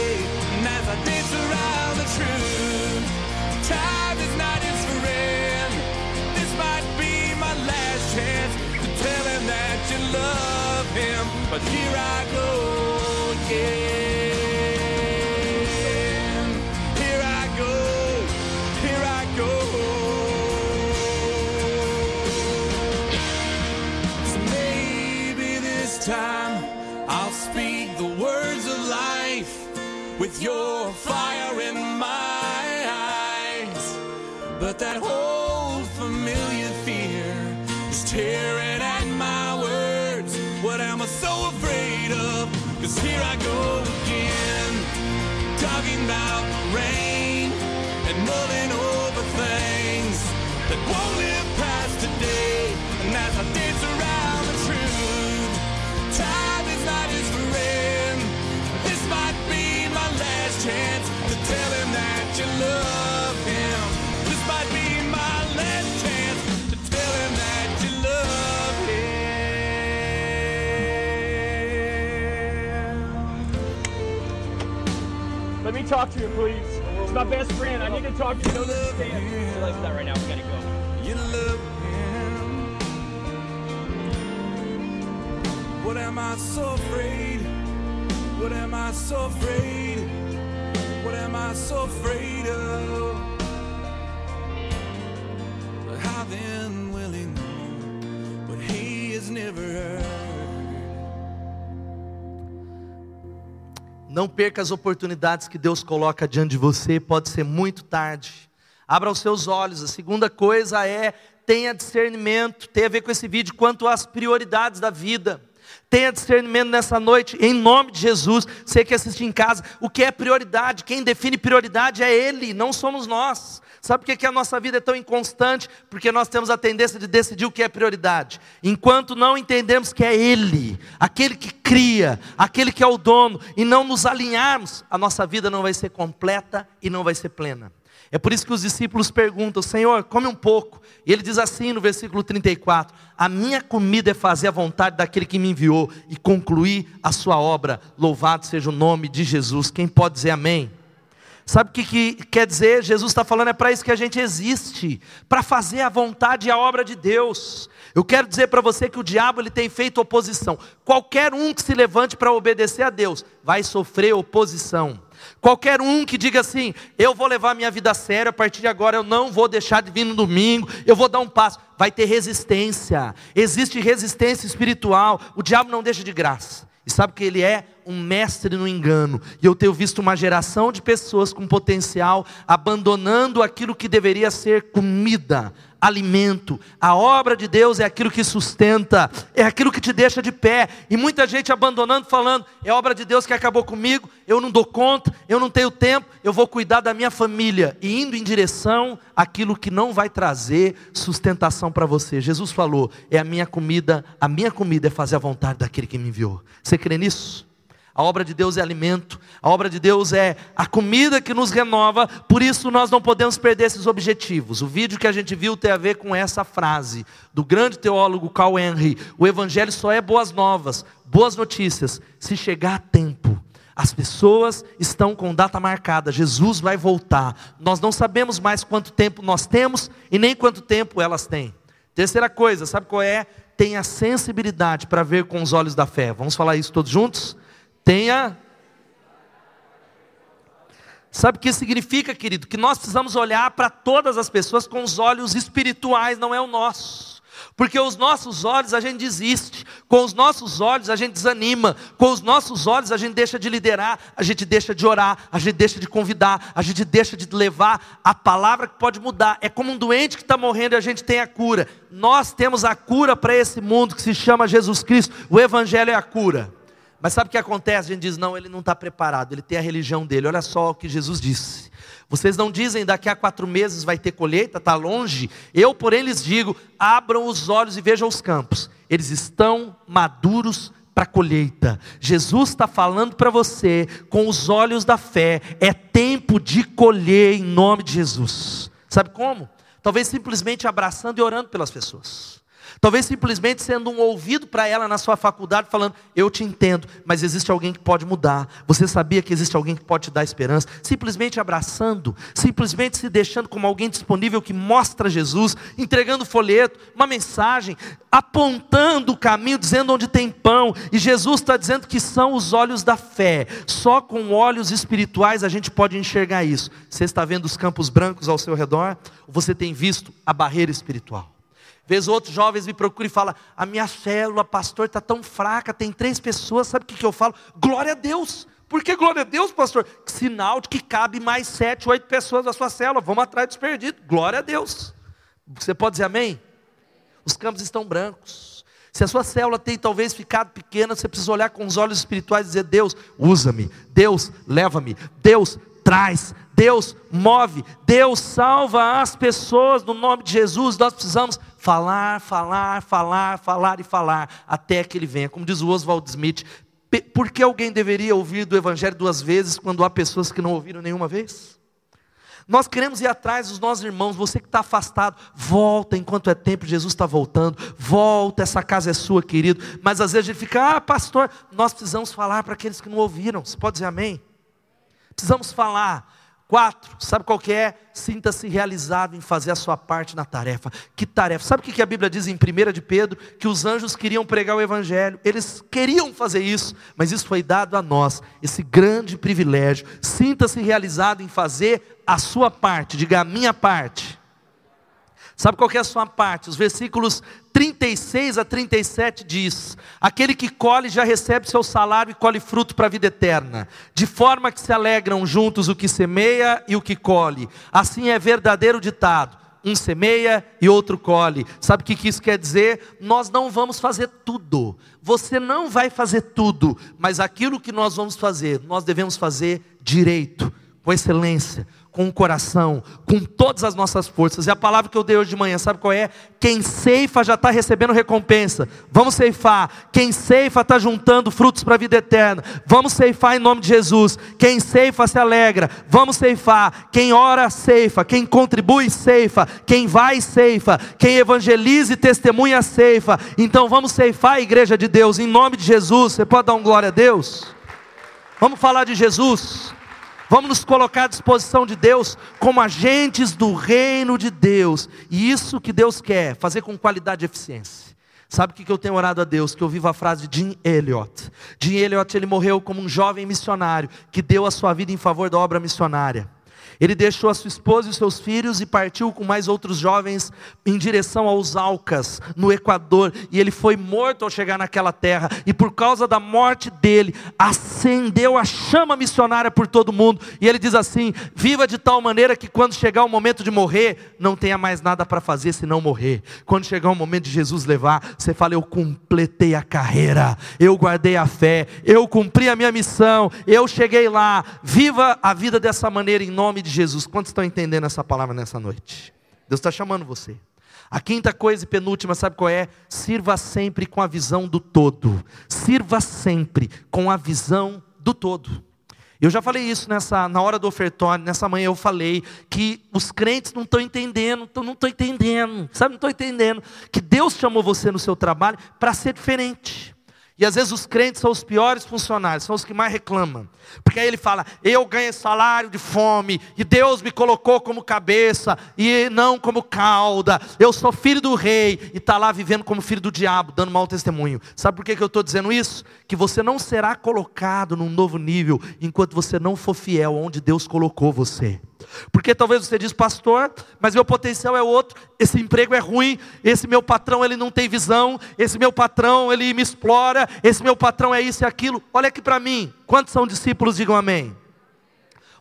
Talk to him, please. It's my best friend. I need to talk to you. Don't understand. Realize that right now. We gotta go. You love him. What am I so afraid? What am I so afraid? What am I so afraid of? But how then will he know what he has never heard? Não perca as oportunidades que Deus coloca diante de você, pode ser muito tarde. Abra os seus olhos. A segunda coisa é tenha discernimento, tem a ver com esse vídeo quanto às prioridades da vida. Tenha discernimento nessa noite, em nome de Jesus. Você que assiste em casa, o que é prioridade? Quem define prioridade é Ele, não somos nós. Sabe por que, que a nossa vida é tão inconstante? Porque nós temos a tendência de decidir o que é prioridade. Enquanto não entendemos que é Ele, aquele que cria, aquele que é o dono, e não nos alinharmos, a nossa vida não vai ser completa e não vai ser plena. É por isso que os discípulos perguntam: Senhor, come um pouco. E ele diz assim no versículo 34: A minha comida é fazer a vontade daquele que me enviou e concluir a sua obra. Louvado seja o nome de Jesus. Quem pode dizer amém? Sabe o que, que quer dizer? Jesus está falando, é para isso que a gente existe, para fazer a vontade e a obra de Deus. Eu quero dizer para você que o diabo ele tem feito oposição. Qualquer um que se levante para obedecer a Deus vai sofrer oposição. Qualquer um que diga assim, eu vou levar minha vida a sério, a partir de agora eu não vou deixar de vir no domingo, eu vou dar um passo, vai ter resistência. Existe resistência espiritual. O diabo não deixa de graça. E sabe que ele é um mestre no engano. E eu tenho visto uma geração de pessoas com potencial abandonando aquilo que deveria ser comida, alimento. A obra de Deus é aquilo que sustenta, é aquilo que te deixa de pé. E muita gente abandonando, falando: é obra de Deus que acabou comigo, eu não dou conta, eu não tenho tempo, eu vou cuidar da minha família. E indo em direção àquilo que não vai trazer sustentação para você. Jesus falou: é a minha comida, a minha comida é fazer a vontade daquele que me enviou. Você crê nisso? A obra de Deus é alimento, a obra de Deus é a comida que nos renova, por isso nós não podemos perder esses objetivos. O vídeo que a gente viu tem a ver com essa frase do grande teólogo Carl Henry: o evangelho só é boas novas, boas notícias, se chegar a tempo. As pessoas estão com data marcada, Jesus vai voltar. Nós não sabemos mais quanto tempo nós temos e nem quanto tempo elas têm. Terceira coisa, sabe qual é? Tenha sensibilidade para ver com os olhos da fé. Vamos falar isso todos juntos? Tenha. Sabe o que significa, querido? Que nós precisamos olhar para todas as pessoas com os olhos espirituais, não é o nosso. Porque os nossos olhos a gente desiste, com os nossos olhos a gente desanima, com os nossos olhos a gente deixa de liderar, a gente deixa de orar, a gente deixa de convidar, a gente deixa de levar a palavra que pode mudar. É como um doente que está morrendo e a gente tem a cura. Nós temos a cura para esse mundo que se chama Jesus Cristo, o Evangelho é a cura. Mas sabe o que acontece? A gente diz: não, ele não está preparado, ele tem a religião dele. Olha só o que Jesus disse. Vocês não dizem daqui a quatro meses vai ter colheita, está longe. Eu, porém, lhes digo: abram os olhos e vejam os campos, eles estão maduros para colheita. Jesus está falando para você com os olhos da fé: é tempo de colher em nome de Jesus. Sabe como? Talvez simplesmente abraçando e orando pelas pessoas. Talvez simplesmente sendo um ouvido para ela na sua faculdade, falando: Eu te entendo, mas existe alguém que pode mudar. Você sabia que existe alguém que pode te dar esperança? Simplesmente abraçando, simplesmente se deixando como alguém disponível que mostra Jesus, entregando folheto, uma mensagem, apontando o caminho, dizendo onde tem pão. E Jesus está dizendo que são os olhos da fé. Só com olhos espirituais a gente pode enxergar isso. Você está vendo os campos brancos ao seu redor? Você tem visto a barreira espiritual? Vez outros jovens me procuram e falam: A minha célula, pastor, está tão fraca, tem três pessoas, sabe o que, que eu falo? Glória a Deus. Por que glória a Deus, pastor? Sinal de que cabe mais sete, oito pessoas na sua célula. Vamos atrás dos perdidos. Glória a Deus. Você pode dizer amém? Os campos estão brancos. Se a sua célula tem talvez ficado pequena, você precisa olhar com os olhos espirituais e dizer: Deus, usa-me. Deus, leva-me. Deus, traz. Deus, move. Deus, salva as pessoas no nome de Jesus. Nós precisamos falar, falar, falar, falar e falar, até que ele venha. Como diz o Oswald Smith, por que alguém deveria ouvir do Evangelho duas vezes quando há pessoas que não ouviram nenhuma vez? Nós queremos ir atrás dos nossos irmãos, você que está afastado, volta enquanto é tempo, Jesus está voltando, volta, essa casa é sua, querido. Mas às vezes a gente fica, ah, pastor, nós precisamos falar para aqueles que não ouviram. Você pode dizer amém? Precisamos falar. Quatro, sabe qual que é? Sinta-se realizado em fazer a sua parte na tarefa. Que tarefa? Sabe o que a Bíblia diz em 1 de Pedro? Que os anjos queriam pregar o Evangelho, eles queriam fazer isso, mas isso foi dado a nós, esse grande privilégio. Sinta-se realizado em fazer a sua parte, diga a minha parte. Sabe qual é a sua parte? Os versículos 36 a 37 diz: Aquele que colhe já recebe seu salário e colhe fruto para a vida eterna, de forma que se alegram juntos o que semeia e o que colhe. Assim é verdadeiro ditado: um semeia e outro colhe. Sabe o que isso quer dizer? Nós não vamos fazer tudo. Você não vai fazer tudo, mas aquilo que nós vamos fazer, nós devemos fazer direito, com excelência, com o coração, com todas as nossas forças. E a palavra que eu dei hoje de manhã, sabe qual é? Quem ceifa já está recebendo recompensa. Vamos ceifar. Quem ceifa está juntando frutos para a vida eterna. Vamos ceifar em nome de Jesus. Quem ceifa se alegra. Vamos ceifar. Quem ora, ceifa. Quem contribui, ceifa. Quem vai, ceifa. Quem evangeliza e testemunha, ceifa. Então vamos ceifar a igreja de Deus em nome de Jesus. Você pode dar um glória a Deus? Vamos falar de Jesus. Vamos nos colocar à disposição de Deus como agentes do reino de Deus. E isso que Deus quer, fazer com qualidade e eficiência. Sabe o que eu tenho orado a Deus? Que eu vivo a frase de Jim Elliot. Jim Elliot, ele morreu como um jovem missionário que deu a sua vida em favor da obra missionária. Ele deixou a sua esposa e seus filhos e partiu com mais outros jovens em direção aos Alcas, no Equador. E ele foi morto ao chegar naquela terra. E por causa da morte dele, acendeu a chama missionária por todo mundo. E ele diz assim: Viva de tal maneira que quando chegar o momento de morrer, não tenha mais nada para fazer senão morrer. Quando chegar o momento de Jesus levar, você fala: Eu completei a carreira, eu guardei a fé, eu cumpri a minha missão, eu cheguei lá. Viva a vida dessa maneira em nome de Jesus. Quantos estão entendendo essa palavra nessa noite? Deus está chamando você. A quinta coisa e penúltima, sabe qual é? Sirva sempre com a visão do todo. Sirva sempre com a visão do todo. Eu já falei isso nessa, na hora do ofertório, nessa manhã eu falei que os crentes não estão entendendo, não estão entendendo, sabe, não estão entendendo que Deus chamou você no seu trabalho para ser diferente. E às vezes os crentes são os piores funcionários, são os que mais reclamam. Porque aí ele fala: Eu ganhei salário de fome, e Deus me colocou como cabeça, e não como cauda. Eu sou filho do rei, e está lá vivendo como filho do diabo, dando mau testemunho. Sabe por que, que eu estou dizendo isso? Que você não será colocado num novo nível enquanto você não for fiel onde Deus colocou você. Porque talvez você diz, pastor, mas meu potencial é outro, esse emprego é ruim, esse meu patrão ele não tem visão, esse meu patrão ele me explora, esse meu patrão é isso e aquilo. Olha aqui para mim, quantos são discípulos, digam amém.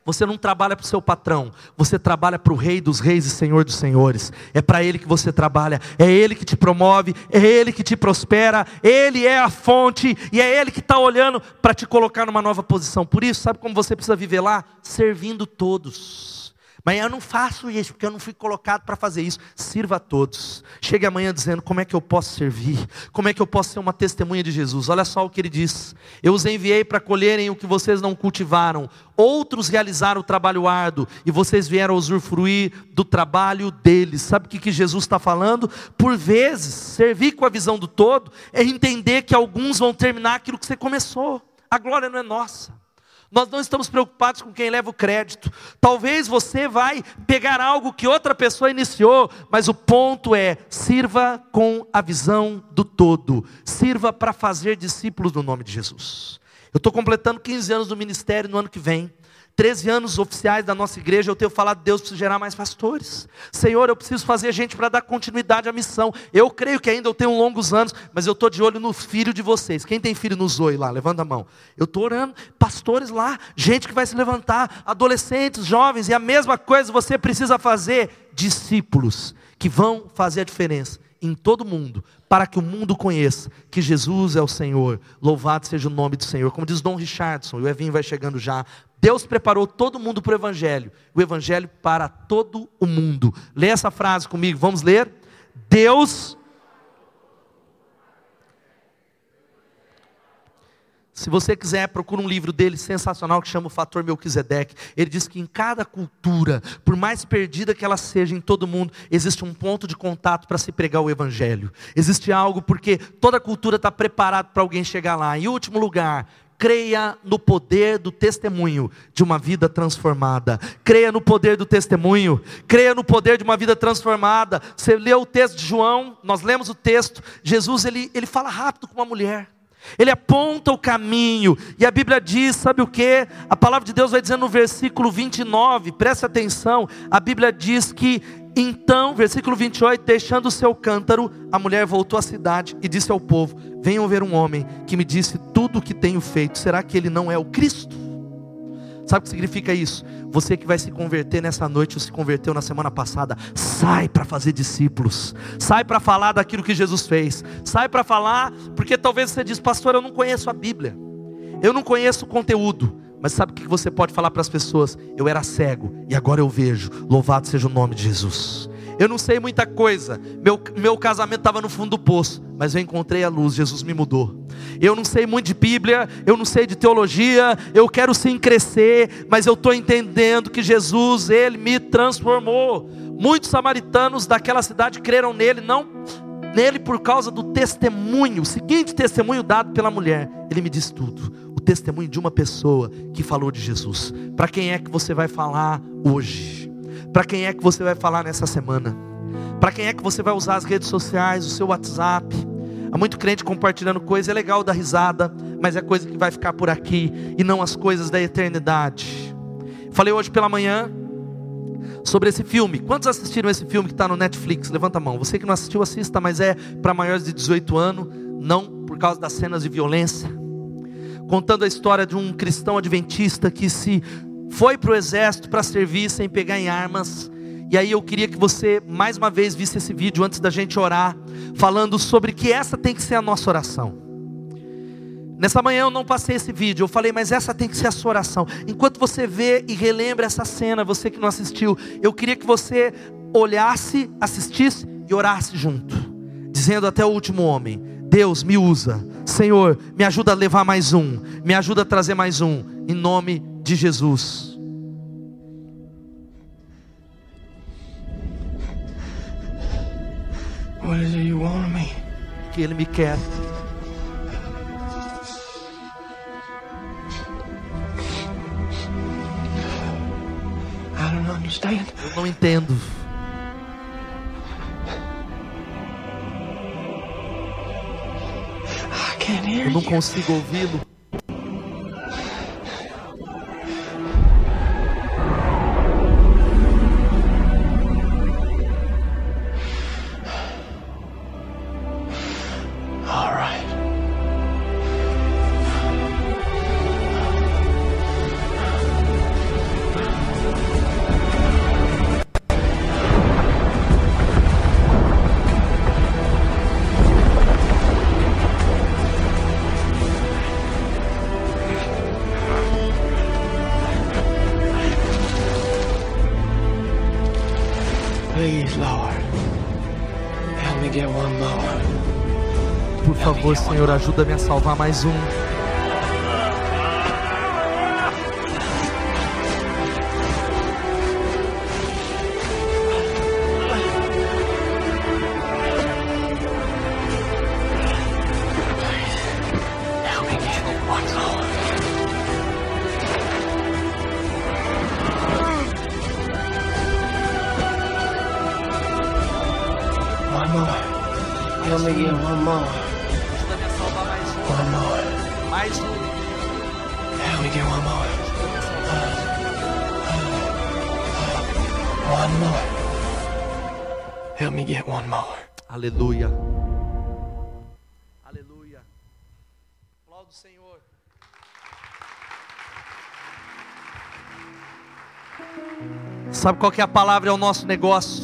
Você não trabalha para o seu patrão, você trabalha para o Rei dos Reis e Senhor dos Senhores. É para Ele que você trabalha, é Ele que te promove, é Ele que te prospera, Ele é a fonte e é Ele que está olhando para te colocar numa nova posição. Por isso, sabe como você precisa viver lá? Servindo todos. Mas eu não faço isso, porque eu não fui colocado para fazer isso. Sirva a todos. Chegue amanhã dizendo: como é que eu posso servir? Como é que eu posso ser uma testemunha de Jesus? Olha só o que ele diz: Eu os enviei para colherem o que vocês não cultivaram. Outros realizaram o trabalho árduo e vocês vieram usufruir do trabalho deles. Sabe o que, que Jesus está falando? Por vezes, servir com a visão do todo é entender que alguns vão terminar aquilo que você começou. A glória não é nossa. Nós não estamos preocupados com quem leva o crédito. Talvez você vai pegar algo que outra pessoa iniciou, mas o ponto é: sirva com a visão do todo. Sirva para fazer discípulos no nome de Jesus. Eu estou completando 15 anos do ministério no ano que vem. 13 anos oficiais da nossa igreja, eu tenho falado, Deus precisa gerar mais pastores. Senhor, eu preciso fazer gente para dar continuidade à missão. Eu creio que ainda eu tenho longos anos, mas eu estou de olho no filho de vocês. Quem tem filho no Zoe lá? Levanta a mão. Eu estou orando, pastores lá, gente que vai se levantar, adolescentes, jovens, e a mesma coisa você precisa fazer, discípulos que vão fazer a diferença em todo mundo, para que o mundo conheça que Jesus é o Senhor. Louvado seja o nome do Senhor. Como diz Dom Richardson, o Evinho vai chegando já. Deus preparou todo mundo para o Evangelho, o Evangelho para todo o mundo. Lê essa frase comigo, vamos ler? Deus. Se você quiser, procura um livro dele sensacional que chama O Fator Melquisedeque. Ele diz que em cada cultura, por mais perdida que ela seja em todo mundo, existe um ponto de contato para se pregar o Evangelho. Existe algo porque toda cultura está preparada para alguém chegar lá. Em último lugar, creia no poder do testemunho de uma vida transformada. Creia no poder do testemunho, creia no poder de uma vida transformada. Você leu o texto de João, nós lemos o texto. Jesus ele, ele fala rápido com uma mulher. Ele aponta o caminho, e a Bíblia diz, sabe o que? A palavra de Deus vai dizendo no versículo 29, preste atenção. A Bíblia diz que então, versículo 28, deixando o seu cântaro, a mulher voltou à cidade e disse ao povo: Venham ver um homem que me disse tudo o que tenho feito. Será que ele não é o Cristo? Sabe o que significa isso? Você que vai se converter nessa noite, ou se converteu na semana passada, sai para fazer discípulos, sai para falar daquilo que Jesus fez, sai para falar, porque talvez você diz, pastor, eu não conheço a Bíblia, eu não conheço o conteúdo, mas sabe o que você pode falar para as pessoas? Eu era cego e agora eu vejo. Louvado seja o nome de Jesus. Eu não sei muita coisa. Meu, meu casamento estava no fundo do poço, mas eu encontrei a luz. Jesus me mudou. Eu não sei muito de Bíblia, eu não sei de teologia. Eu quero sim crescer, mas eu estou entendendo que Jesus, Ele me transformou. Muitos samaritanos daquela cidade creram nele, não nele por causa do testemunho, o seguinte testemunho dado pela mulher. Ele me disse tudo o testemunho de uma pessoa que falou de Jesus. Para quem é que você vai falar hoje? Para quem é que você vai falar nessa semana? Para quem é que você vai usar as redes sociais, o seu WhatsApp? Há muito crente compartilhando coisa, é legal dar risada, mas é coisa que vai ficar por aqui e não as coisas da eternidade. Falei hoje pela manhã sobre esse filme. Quantos assistiram esse filme que está no Netflix? Levanta a mão. Você que não assistiu, assista, mas é para maiores de 18 anos, não por causa das cenas de violência contando a história de um cristão adventista que se foi para o exército para servir sem pegar em armas. E aí eu queria que você mais uma vez visse esse vídeo antes da gente orar, falando sobre que essa tem que ser a nossa oração. Nessa manhã eu não passei esse vídeo, eu falei, mas essa tem que ser a sua oração. Enquanto você vê e relembra essa cena, você que não assistiu, eu queria que você olhasse, assistisse e orasse junto, dizendo até o último homem: Deus me usa. Senhor, me ajuda a levar mais um. Me ajuda a trazer mais um. Em nome de Jesus. What is it you want of me? Que Ele me quer. Eu não entendo. Eu não consigo ouvi-lo. Senhor, ajuda-me a salvar mais um. Aleluia. Aleluia. Aplauda o Senhor. Sabe qual que é a palavra? É o nosso negócio.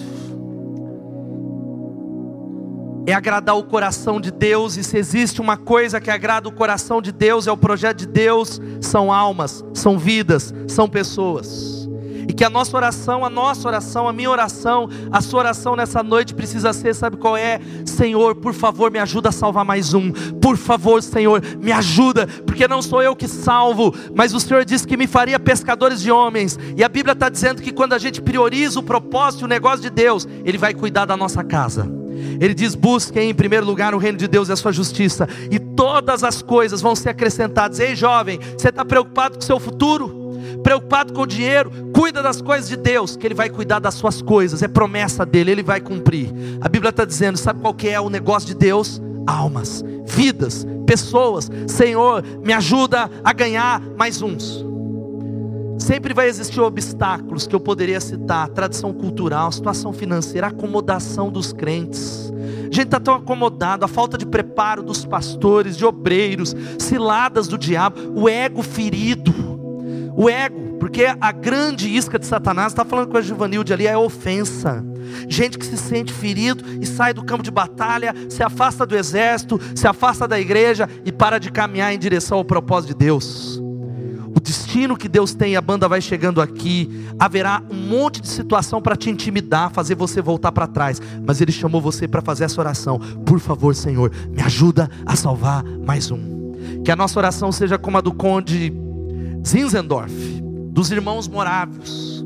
É agradar o coração de Deus, e se existe uma coisa que agrada o coração de Deus, é o projeto de Deus, são almas, são vidas, são pessoas. E que a nossa oração, a nossa oração, a minha oração, a sua oração nessa noite precisa ser, sabe qual é? Senhor, por favor, me ajuda a salvar mais um. Por favor, Senhor, me ajuda, porque não sou eu que salvo, mas o Senhor disse que me faria pescadores de homens. E a Bíblia está dizendo que quando a gente prioriza o propósito e o negócio de Deus, Ele vai cuidar da nossa casa. Ele diz: busquem em primeiro lugar o reino de Deus e a sua justiça, e todas as coisas vão ser acrescentadas. Ei, jovem, você está preocupado com o seu futuro? Preocupado com o dinheiro? Cuida das coisas de Deus, que Ele vai cuidar das suas coisas, é promessa dele, Ele vai cumprir. A Bíblia está dizendo: sabe qual que é o negócio de Deus? Almas, vidas, pessoas. Senhor, me ajuda a ganhar mais uns. Sempre vai existir obstáculos que eu poderia citar: tradição cultural, situação financeira, acomodação dos crentes. A gente está tão acomodado, a falta de preparo dos pastores, de obreiros, ciladas do diabo, o ego ferido. O ego, porque a grande isca de Satanás, está falando com a Juvanilde ali, é ofensa. Gente que se sente ferido e sai do campo de batalha, se afasta do exército, se afasta da igreja e para de caminhar em direção ao propósito de Deus o destino que Deus tem, a banda vai chegando aqui, haverá um monte de situação para te intimidar, fazer você voltar para trás, mas Ele chamou você para fazer essa oração. Por favor, Senhor, me ajuda a salvar mais um. Que a nossa oração seja como a do conde Zinzendorf, dos irmãos morávios.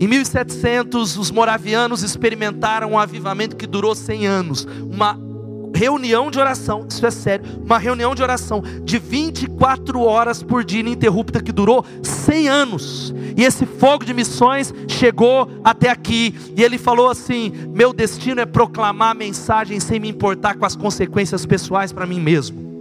Em 1700, os moravianos experimentaram um avivamento que durou 100 anos, uma reunião de oração, isso é sério, uma reunião de oração de 24 horas por dia ininterrupta que durou 100 anos. E esse fogo de missões chegou até aqui, e ele falou assim: "Meu destino é proclamar a mensagem sem me importar com as consequências pessoais para mim mesmo.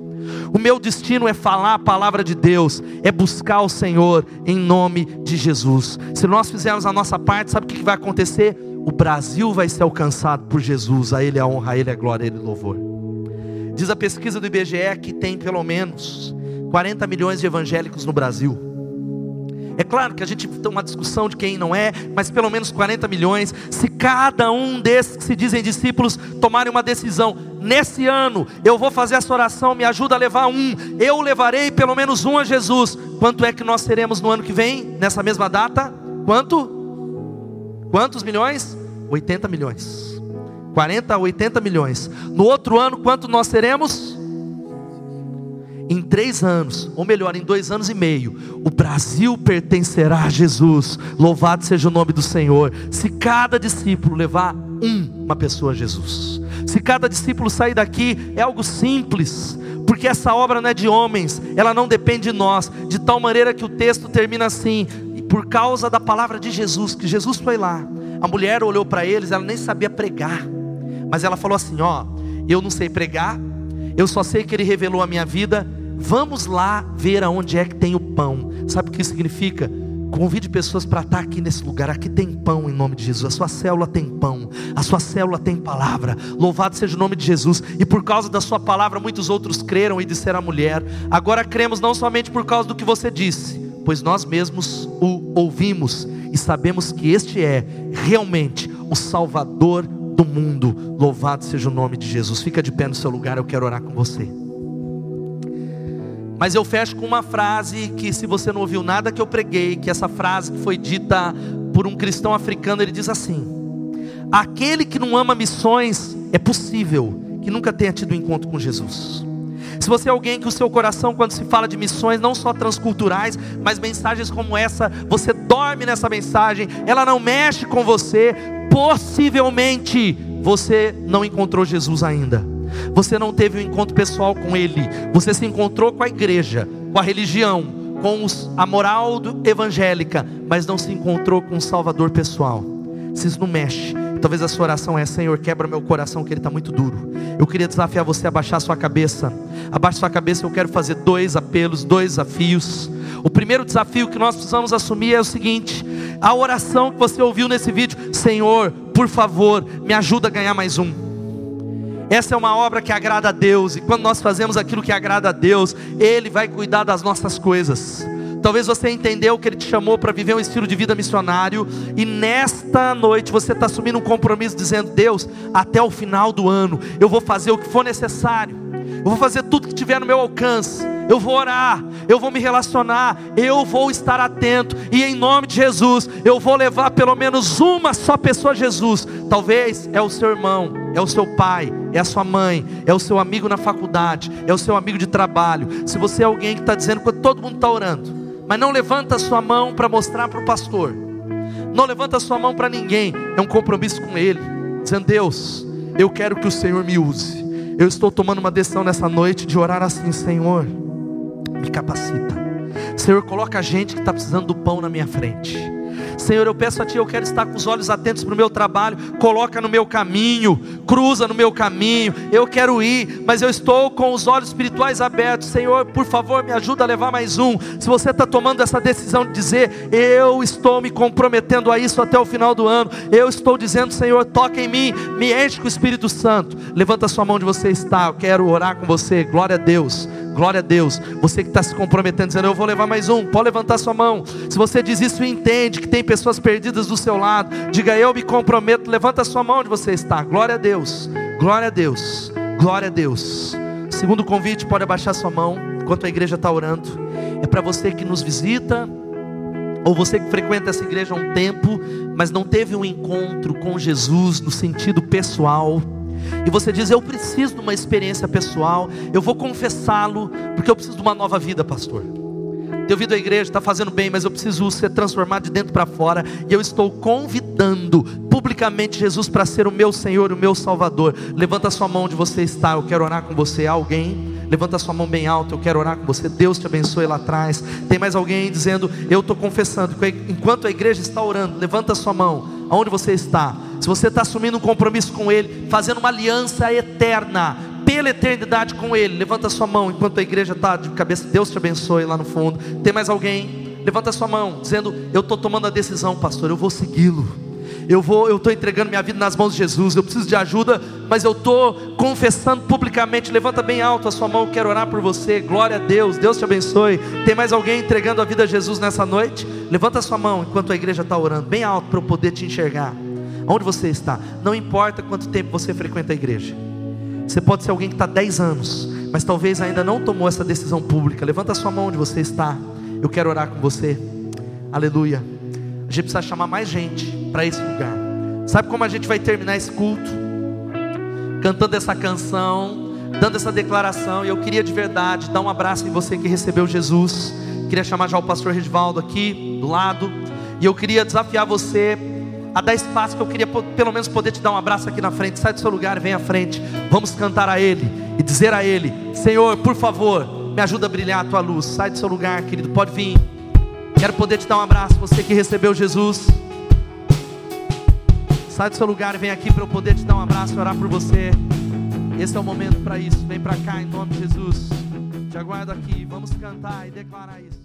O meu destino é falar a palavra de Deus, é buscar o Senhor em nome de Jesus. Se nós fizermos a nossa parte, sabe o que vai acontecer? O Brasil vai ser alcançado por Jesus, a Ele a honra, a Ele a glória, a Ele o louvor. Diz a pesquisa do IBGE que tem pelo menos 40 milhões de evangélicos no Brasil. É claro que a gente tem uma discussão de quem não é, mas pelo menos 40 milhões. Se cada um desses que se dizem discípulos tomarem uma decisão, nesse ano eu vou fazer essa oração, me ajuda a levar um, eu levarei pelo menos um a Jesus. Quanto é que nós seremos no ano que vem, nessa mesma data? Quanto? Quantos milhões? 80 milhões. 40 a 80 milhões. No outro ano, quanto nós seremos? Em três anos, ou melhor, em dois anos e meio, o Brasil pertencerá a Jesus. Louvado seja o nome do Senhor. Se cada discípulo levar um, uma pessoa a Jesus, se cada discípulo sair daqui, é algo simples, porque essa obra não é de homens, ela não depende de nós, de tal maneira que o texto termina assim: por causa da palavra de Jesus, que Jesus foi lá, a mulher olhou para eles, ela nem sabia pregar, mas ela falou assim: Ó, eu não sei pregar, eu só sei que Ele revelou a minha vida. Vamos lá ver aonde é que tem o pão. Sabe o que isso significa? Convide pessoas para estar aqui nesse lugar. Aqui tem pão em nome de Jesus. A sua célula tem pão. A sua célula tem palavra. Louvado seja o nome de Jesus. E por causa da sua palavra, muitos outros creram e disseram mulher. Agora cremos não somente por causa do que você disse, pois nós mesmos o ouvimos e sabemos que este é realmente o Salvador do mundo. Louvado seja o nome de Jesus. Fica de pé no seu lugar, eu quero orar com você. Mas eu fecho com uma frase que, se você não ouviu nada que eu preguei, que essa frase foi dita por um cristão africano, ele diz assim: aquele que não ama missões, é possível que nunca tenha tido um encontro com Jesus. Se você é alguém que o seu coração, quando se fala de missões, não só transculturais, mas mensagens como essa, você dorme nessa mensagem, ela não mexe com você, possivelmente você não encontrou Jesus ainda. Você não teve um encontro pessoal com Ele. Você se encontrou com a igreja, com a religião, com os, a moral do, evangélica, mas não se encontrou com o Salvador pessoal. Se isso não mexe, talvez a sua oração é: Senhor, quebra meu coração, que ele está muito duro. Eu queria desafiar você a baixar sua cabeça. Abaixe sua cabeça, eu quero fazer dois apelos, dois desafios. O primeiro desafio que nós precisamos assumir é o seguinte: a oração que você ouviu nesse vídeo, Senhor, por favor, me ajuda a ganhar mais um. Essa é uma obra que agrada a Deus, e quando nós fazemos aquilo que agrada a Deus, Ele vai cuidar das nossas coisas. Talvez você entendeu que Ele te chamou para viver um estilo de vida missionário, e nesta noite você está assumindo um compromisso, dizendo: Deus, até o final do ano, eu vou fazer o que for necessário, eu vou fazer tudo que tiver no meu alcance, eu vou orar, eu vou me relacionar, eu vou estar atento, e em nome de Jesus, eu vou levar pelo menos uma só pessoa a Jesus. Talvez é o seu irmão, é o seu pai, é a sua mãe, é o seu amigo na faculdade, é o seu amigo de trabalho. Se você é alguém que está dizendo que todo mundo está orando, mas não levanta a sua mão para mostrar para o pastor, não levanta a sua mão para ninguém, é um compromisso com Ele, dizendo: Deus, eu quero que o Senhor me use. Eu estou tomando uma decisão nessa noite de orar assim, Senhor, me capacita. Senhor, coloca a gente que está precisando do pão na minha frente. Senhor, eu peço a Ti, eu quero estar com os olhos atentos para o meu trabalho, coloca no meu caminho, cruza no meu caminho, eu quero ir, mas eu estou com os olhos espirituais abertos, Senhor, por favor, me ajuda a levar mais um. Se você está tomando essa decisão de dizer, eu estou me comprometendo a isso até o final do ano, eu estou dizendo, Senhor, toca em mim, me enche com o Espírito Santo, levanta a sua mão onde você está, eu quero orar com você, glória a Deus. Glória a Deus. Você que está se comprometendo, dizendo, eu vou levar mais um, pode levantar sua mão. Se você diz isso e entende que tem pessoas perdidas do seu lado, diga, eu me comprometo, levanta sua mão onde você está. Glória a Deus, glória a Deus, glória a Deus. Segundo convite, pode abaixar sua mão enquanto a igreja está orando. É para você que nos visita, ou você que frequenta essa igreja há um tempo, mas não teve um encontro com Jesus no sentido pessoal e você diz: Eu preciso de uma experiência pessoal, eu vou confessá-lo, porque eu preciso de uma nova vida, pastor. Tenho vindo à igreja, está fazendo bem, mas eu preciso ser transformado de dentro para fora. E eu estou convidando publicamente Jesus para ser o meu Senhor, o meu Salvador. Levanta a sua mão onde você está, eu quero orar com você. Alguém? Levanta a sua mão bem alta, eu quero orar com você. Deus te abençoe lá atrás. Tem mais alguém dizendo: Eu estou confessando. Enquanto a igreja está orando, levanta a sua mão, aonde você está. Se você está assumindo um compromisso com Ele, fazendo uma aliança eterna, pela eternidade com Ele, levanta sua mão enquanto a igreja está de cabeça. Deus te abençoe lá no fundo. Tem mais alguém? Levanta sua mão, dizendo: Eu estou tomando a decisão, pastor, eu vou segui-lo eu vou, eu estou entregando minha vida nas mãos de Jesus, eu preciso de ajuda, mas eu estou confessando publicamente, levanta bem alto a sua mão, eu quero orar por você, glória a Deus, Deus te abençoe. Tem mais alguém entregando a vida a Jesus nessa noite? Levanta sua mão enquanto a igreja está orando, bem alto para eu poder te enxergar. Onde você está? Não importa quanto tempo você frequenta a igreja. Você pode ser alguém que está 10 anos, mas talvez ainda não tomou essa decisão pública. Levanta a sua mão onde você está. Eu quero orar com você. Aleluia. A gente precisa chamar mais gente para esse lugar. Sabe como a gente vai terminar esse culto? Cantando essa canção, dando essa declaração. E eu queria de verdade dar um abraço em você que recebeu Jesus. Queria chamar já o pastor Regivaldo aqui do lado. E eu queria desafiar você a dar espaço, que eu queria pelo menos poder te dar um abraço aqui na frente. Sai do seu lugar, vem à frente. Vamos cantar a Ele e dizer a Ele: Senhor, por favor, me ajuda a brilhar a tua luz. Sai do seu lugar, querido, pode vir. Quero poder te dar um abraço, você que recebeu Jesus. Sai do seu lugar e vem aqui para eu poder te dar um abraço e orar por você. Esse é o momento para isso. Vem para cá em nome de Jesus. Te aguardo aqui. Vamos cantar e declarar isso.